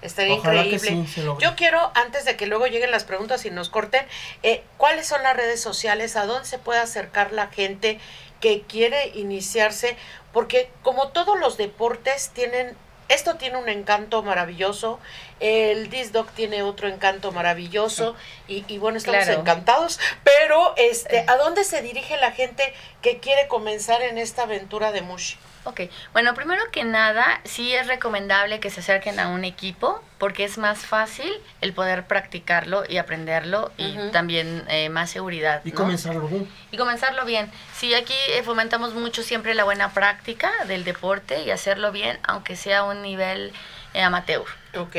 Estaría Ojalá que increíble. sí se logre. Yo quiero, antes de que luego lleguen las preguntas y nos corten, eh, ¿cuáles son las redes sociales? ¿A dónde se puede acercar la gente que quiere iniciarse? Porque como todos los deportes tienen, esto tiene un encanto maravilloso, el disc dog tiene otro encanto maravilloso y, y bueno, estamos Claro. encantados, pero este, ¿a dónde se dirige la gente que quiere comenzar en esta aventura de Mushi? Ok, bueno, primero que nada, sí es recomendable que se acerquen a un equipo porque es más fácil el poder practicarlo y aprenderlo y también eh, más seguridad. Y ¿no? comenzarlo bien. Y comenzarlo bien. Sí, aquí eh, fomentamos mucho siempre la buena práctica del deporte y hacerlo bien, aunque sea a un nivel eh, amateur. Ok.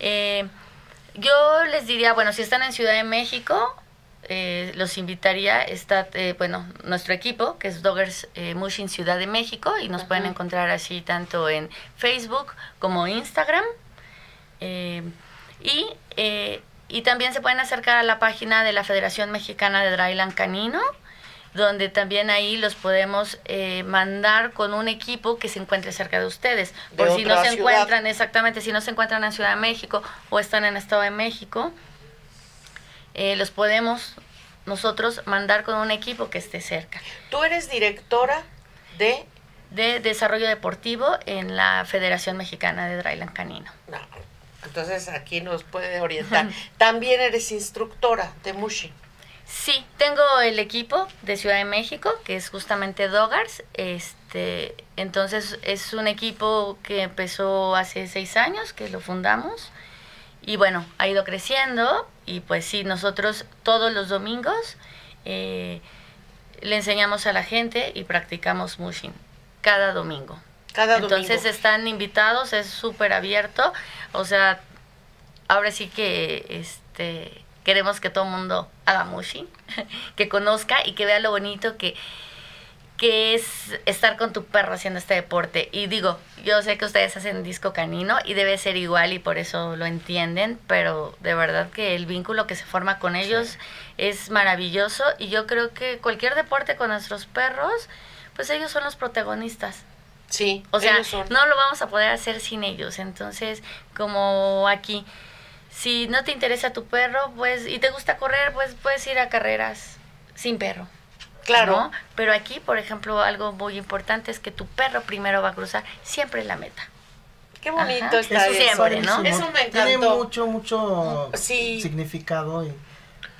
Eh, yo les diría, bueno, si están en Ciudad de México, eh, los invitaría, está, eh, bueno, nuestro equipo, que es Doggers eh, Mushin Ciudad de México, y nos pueden encontrar así tanto en Facebook como Instagram. Eh, y, eh, y también se pueden acercar a la página de la Federación Mexicana de Dryland Canino, donde también ahí los podemos eh, mandar con un equipo que se encuentre cerca de ustedes. De Por si no se ciudad. encuentran, exactamente, si no se encuentran en Ciudad de México o están en Estado de México, eh, los podemos nosotros mandar con un equipo que esté cerca. Tú eres directora de... De desarrollo deportivo en la Federación Mexicana de Dryland Canino. No, entonces aquí nos puede orientar. *laughs* También eres instructora de Mushi. Sí, tengo el equipo de Ciudad de México, que es justamente Dogars. Este, entonces es un equipo que empezó hace seis años, que lo fundamos. Y bueno, ha ido creciendo. Y pues sí, nosotros todos los domingos eh, le enseñamos a la gente y practicamos mushin cada domingo. Cada Entonces domingo. están invitados, es súper abierto. O sea, ahora sí que este queremos que todo el mundo haga mushin, *laughs* que conozca y que vea lo bonito que, que es estar con tu perro haciendo este deporte. Y digo, yo sé que ustedes hacen disco canino y debe ser igual y por eso lo entienden, pero de verdad que el vínculo que se forma con ellos es maravilloso y yo creo que cualquier deporte con nuestros perros, pues ellos son los protagonistas. Sí, O sea, ellos son. no lo vamos a poder hacer sin ellos. Entonces, como aquí, si no te interesa tu perro, pues, y te gusta correr, pues puedes ir a carreras sin perro. Claro. ¿no? Pero aquí, por ejemplo, algo muy importante es que tu perro primero va a cruzar siempre la meta. Qué bonito Ajá. está Eso siempre, ¿no? Eso me Tiene encantó. mucho, mucho Sí. significado y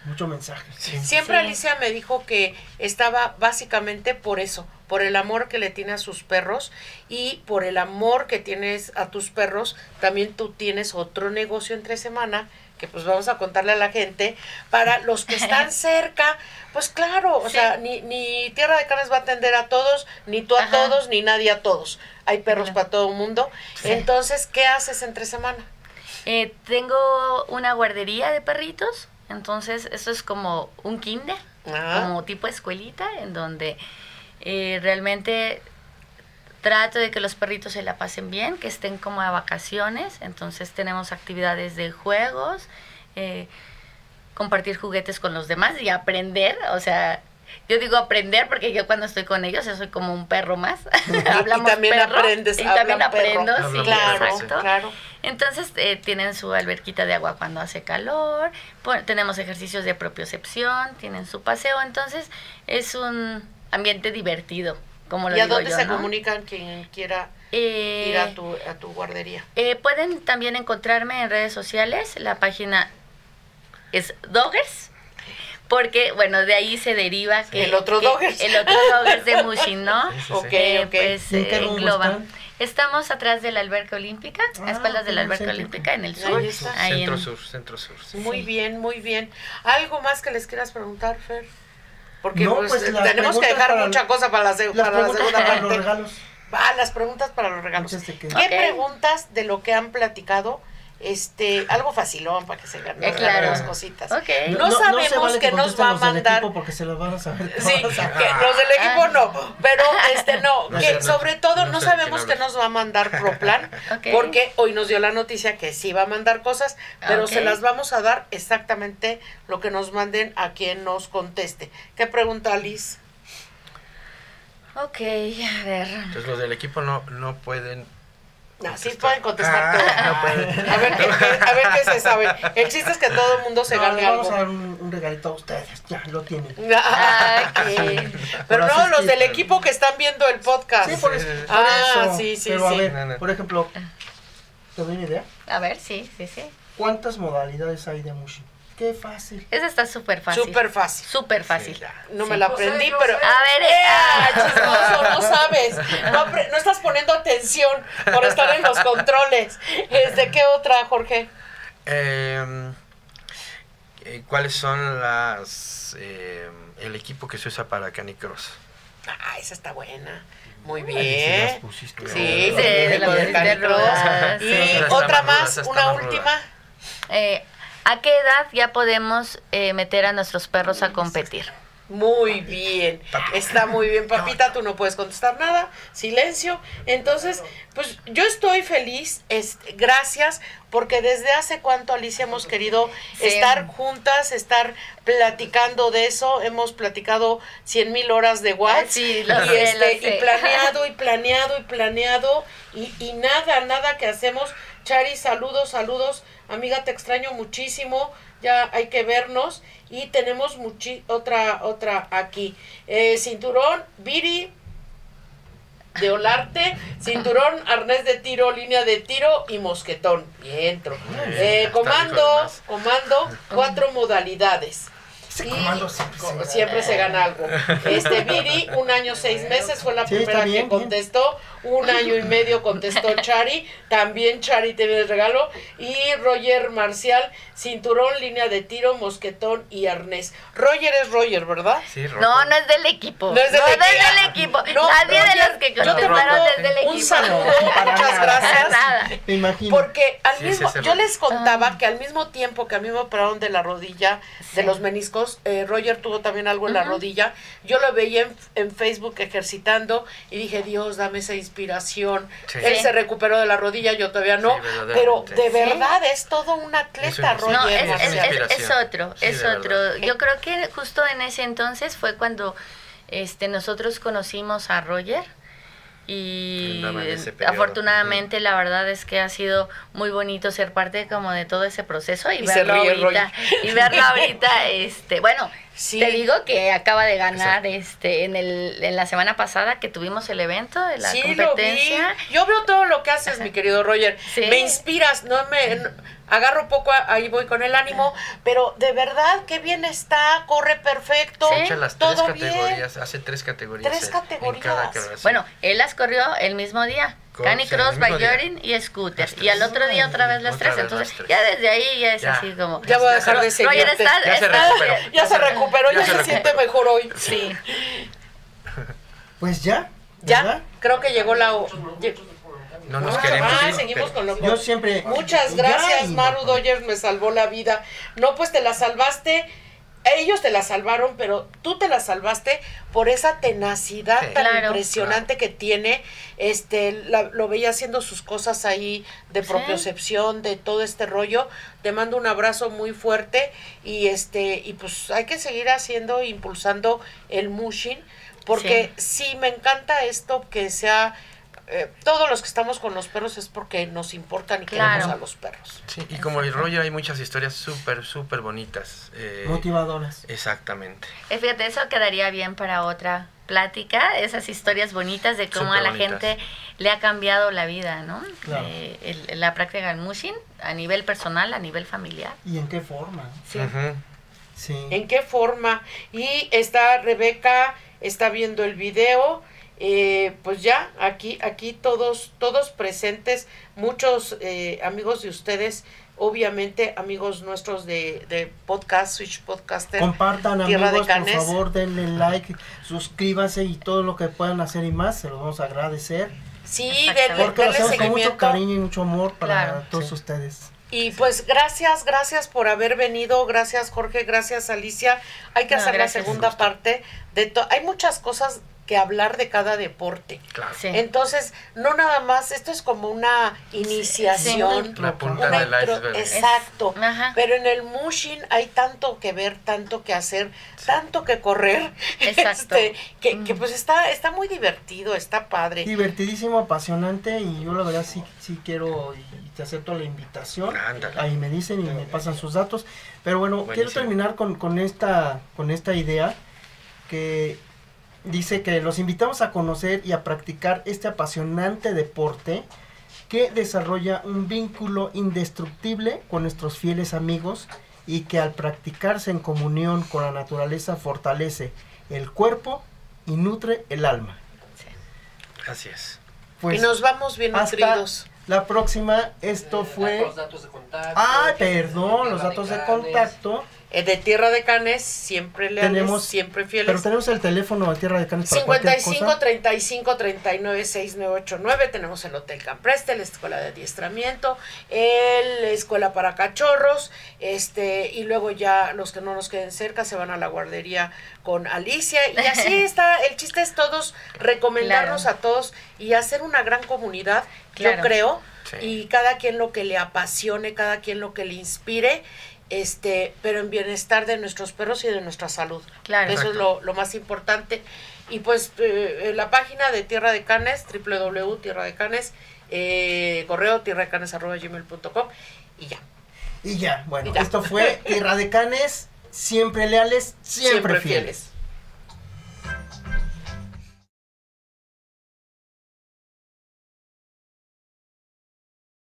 mucho mensaje. Siempre Sí. Alicia me dijo que estaba básicamente por eso, por el amor que le tiene a sus perros y por el amor que tienes a tus perros, también tú tienes otro negocio entre semana que pues vamos a contarle a la gente para los que están *laughs* cerca, pues claro, o Sí. sea, ni, ni Tierra de Carnes va a atender a todos, ni tú a Ajá. todos, ni nadie a todos. Hay perros para todo el mundo. Entonces, ¿qué haces entre semana? Eh, tengo una guardería de perritos, entonces eso es como un kinder, como tipo escuelita, en donde eh, realmente trato de que los perritos se la pasen bien, que estén como a vacaciones, entonces tenemos actividades de juegos, eh, compartir juguetes con los demás y aprender, o sea... Yo digo aprender porque yo cuando estoy con ellos yo soy como un perro más. *laughs* Hablamos también perro, aprendes, Y también perro. aprendo, sí, Claro, exacto. claro. Entonces eh, tienen su alberquita de agua cuando hace calor, pon- tenemos ejercicios de propiocepción, tienen su paseo, entonces es un ambiente divertido, como lo ¿Y a digo dónde yo, se ¿no? comunican quien quiera Eh, ir a tu, a tu guardería? eh, pueden también encontrarme en redes sociales, la página es Doggers, porque bueno, de ahí se deriva que El otro que- Doggers. el otro Doggers de Mushin, *laughs* ¿no? Sí, sí, sí. Ok, Eh, ok. pues ¿Y en qué eh, engloba. están? Estamos atrás de la alberca olímpica, a Ah, espaldas de la alberca olímpica en el Ahí sur. está. ahí Centro en- sur, centro sur. sí. Muy bien, muy bien. ¿Algo más que les quieras preguntar, Fer? Porque No, pues, pues, tenemos que dejar mucha cosa para la, para la preguntas segunda para los parte. regalos. Va, las preguntas para los regalos. ¿Qué preguntas de lo que han platicado? Este, algo facilón para que se ganen Eh, claro. las cositas. No sabemos vale que nos contesten va a mandar- equipo porque se los van a saber Sí, todas. *laughs* que los del equipo Ah. no, pero este no, No que sobre todo no sabemos hablas. nos va a mandar Proplan, *laughs* porque hoy nos dio la noticia que sí va a mandar cosas, pero se las vamos a dar exactamente lo que nos manden a quien nos conteste. ¿Qué pregunta Liz? Ok, a ver. Entonces los del equipo no, no pueden... No, sí pueden contestar Ah, todo. no pueden. A ver, qué, qué- a ver qué se sabe. El chiste es que todo el mundo se No, gane vamos algo. a dar un, un regalito a ustedes. Ya, lo tienen. *laughs* Ah. Pero no, los del equipo que están viendo el podcast. Sí, por, eso- por Ah, eso. sí, sí, Pero sí. a ver, por ejemplo, ¿te doy una idea? A ver, sí, sí, sí. ¿Cuántas modalidades hay de Mushi? Qué fácil. Esa está súper fácil. Súper fácil. Súper fácil. Sí. No Sí. me la No sé, aprendí, pero... A ver, ¡Ea, eh, chismoso! No sabes. No, estás poniendo atención por estar en los controles. ¿De qué otra, Jorge? Eh, eh, ¿Cuáles son las eh, el equipo que se usa para canicross? Ah, esa está buena. Muy Ay, sí las bien. pusiste. Sí, Sí, de, de la de canicross. Y otra más una última. eh, ¿A qué edad ya podemos eh, meter a nuestros perros a competir? Muy bien, está muy bien, papita, tú no puedes contestar nada, silencio. Entonces, pues yo estoy feliz, es, gracias, porque desde hace cuánto, Alicia, hemos querido Sí. estar juntas, estar platicando de eso, hemos platicado cien mil horas de WhatsApp Sí, y, este, y planeado y planeado y planeado y, y nada, nada que hacemos. Chari, saludos, saludos, amiga, te extraño muchísimo, ya hay que vernos y tenemos muchi otra, otra aquí. Eh, cinturón, Viri, de Olarte, cinturón, arnés de tiro, línea de tiro y mosquetón. Bien, tro. bien. Eh, comando, comando, cuatro modalidades. Ese Y comando siempre se gana. siempre se gana algo. Este Viri, un año seis meses, fue la Sí, primera bien, que bien. contestó. Un año y medio contestó Chari. También Chari te el regalo. Y Roger Marcial, cinturón, línea de tiro, mosquetón y arnés. Roger es Roger, ¿verdad? Sí, Rocco. No, no es del equipo. No es del equipo. del equipo. No, Nadie de Roger, los que te contestaron es del equipo. Un saludo, *laughs* No, para muchas nada. gracias. Nada. Me imagino. Porque al Sí, mismo, sí, sí, yo sí. les contaba Ah. que al mismo tiempo que a mí me operaron de la rodilla, de Sí. los meniscos, eh, Roger tuvo también algo en la rodilla. Yo lo veía en, en Facebook ejercitando y dije, Dios, dame esa inspiración. Sí. Él Sí. se recuperó de la rodilla, yo todavía no. Sí, pero de Sí. verdad es todo un atleta, Roger. No, es, es- Marcial. es- es Inspiración. otro, Sí, es otro. verdad. Yo creo que justo en ese entonces fue cuando este nosotros conocimos a Roger y afortunadamente la verdad es que ha sido muy bonito ser parte como de todo ese proceso y, Y verlo ahorita y verlo *laughs* ahorita este bueno Sí. Te digo que acaba de ganar este en el en la semana pasada que tuvimos el evento de la sí, competencia. Lo vi. Yo veo todo lo que haces, mi querido Roger. Sí. Me inspiras, no me no- agarro poco, ahí voy con el ánimo, pero de verdad qué bien está, corre perfecto, Sí. Echa las tres bien. categorías, hace tres categorías. Tres en categorías. cada. Bueno, él las corrió el mismo día. Mismo día. Backyarding y Scooter. Y al otro día otra vez las Otra tres. vez Entonces, las tres. ya desde ahí ya es Ya. así como. Ya voy a dejar de Roger está, Ya se recuperó. Ya se recuperó, ya, Ya se, se siente mejor hoy. Sí. Pues ya. Ya, ¿verdad? creo que llegó la... No nos Ah, queremos ah, ir, seguimos pero- con lo Yo siempre. Muchas gracias, Maru Doyers, me salvó la vida. No, pues te la salvaste. Ellos te la salvaron, pero tú te la salvaste por esa tenacidad Sí. tan Claro. impresionante que tiene. Este, la- lo veía haciendo sus cosas ahí de Sí. propiocepción, de todo este rollo. Te mando un abrazo muy fuerte y este, y pues hay que seguir haciendo, impulsando el mushin, porque sí, me encanta esto que sea eh, todos los que estamos con los perros es porque nos importan y Claro. queremos a los perros. Sí, y como el rollo hay muchas historias súper, súper bonitas. eh, Motivadoras. Exactamente. Eh, Fíjate, eso quedaría bien para otra plática, esas historias bonitas de cómo a la gente le ha cambiado la vida, ¿no? Claro. Eh, el- la práctica del mushin a nivel personal, a nivel familiar. ¿Y en qué forma? Sí. Sí. ¿En qué forma? Y está Rebeca, está viendo el video. Eh, pues ya, aquí, aquí todos, todos presentes, muchos eh, amigos de ustedes, obviamente amigos nuestros de, de podcast, Switch Podcaster. Compartan Tierra de amigos, por favor, denle like, suscríbanse y todo lo que puedan hacer y más, se los vamos a agradecer. Sí, denle, Porque lo denle hacemos con mucho cariño y mucho amor para Claro, todos sí. ustedes. Y pues gracias, gracias por haber venido, gracias Jorge, gracias Alicia. Hay que No, hacer gracias. la segunda parte de to- hay muchas cosas que hablar de cada deporte. Claro. Sí. Entonces, no nada más, esto es como una iniciación, La punta una del intro- iceberg. exacto. Ajá. Pero en el mushin hay tanto que ver, tanto que hacer, tanto que correr, *laughs* Exacto. este, que, que Mm. pues está, está muy divertido, está padre. Divertidísimo, apasionante y yo la verdad sí, sí quiero y te acepto la invitación. Ándale. Ahí me dicen y me pasan sus datos. Pero bueno, quiero terminar con, con, esta, con esta idea que dice que los invitamos a conocer y a practicar este apasionante deporte que desarrolla un vínculo indestructible con nuestros fieles amigos y que al practicarse en comunión con la naturaleza fortalece el cuerpo y nutre el alma. Así es. Pues y nos vamos bien hasta nutridos. la próxima, esto fue... Los datos de contacto. Ah, perdón, los datos de contacto. Eh, de Tierra de Canes, siempre leales, Tenemos- siempre Pero fieles. tenemos el teléfono de Tierra de Canes para cualquier 55 cosa. 35 39 6989 tenemos el Hotel Campreste, la escuela de adiestramiento, el escuela para cachorros, este y luego ya los que no nos queden cerca se van a la guardería con Alicia y *laughs* así está, el chiste es todos recomendarnos Claro. a todos y hacer una gran comunidad, yo creo, Sí. y cada quien lo que le apasione, cada quien lo que le inspire. Este, pero en bienestar de nuestros perros y de nuestra salud. Claro. Eso es lo, lo más importante. Y pues eh, eh, la página de Tierra de Canes, www.tierra de Canes, eh, correo tierra de canes arroba gmail.com y ya. Y ya, bueno, Y ya. esto fue Tierra de Canes, siempre leales, siempre, Siempre fieles. fieles.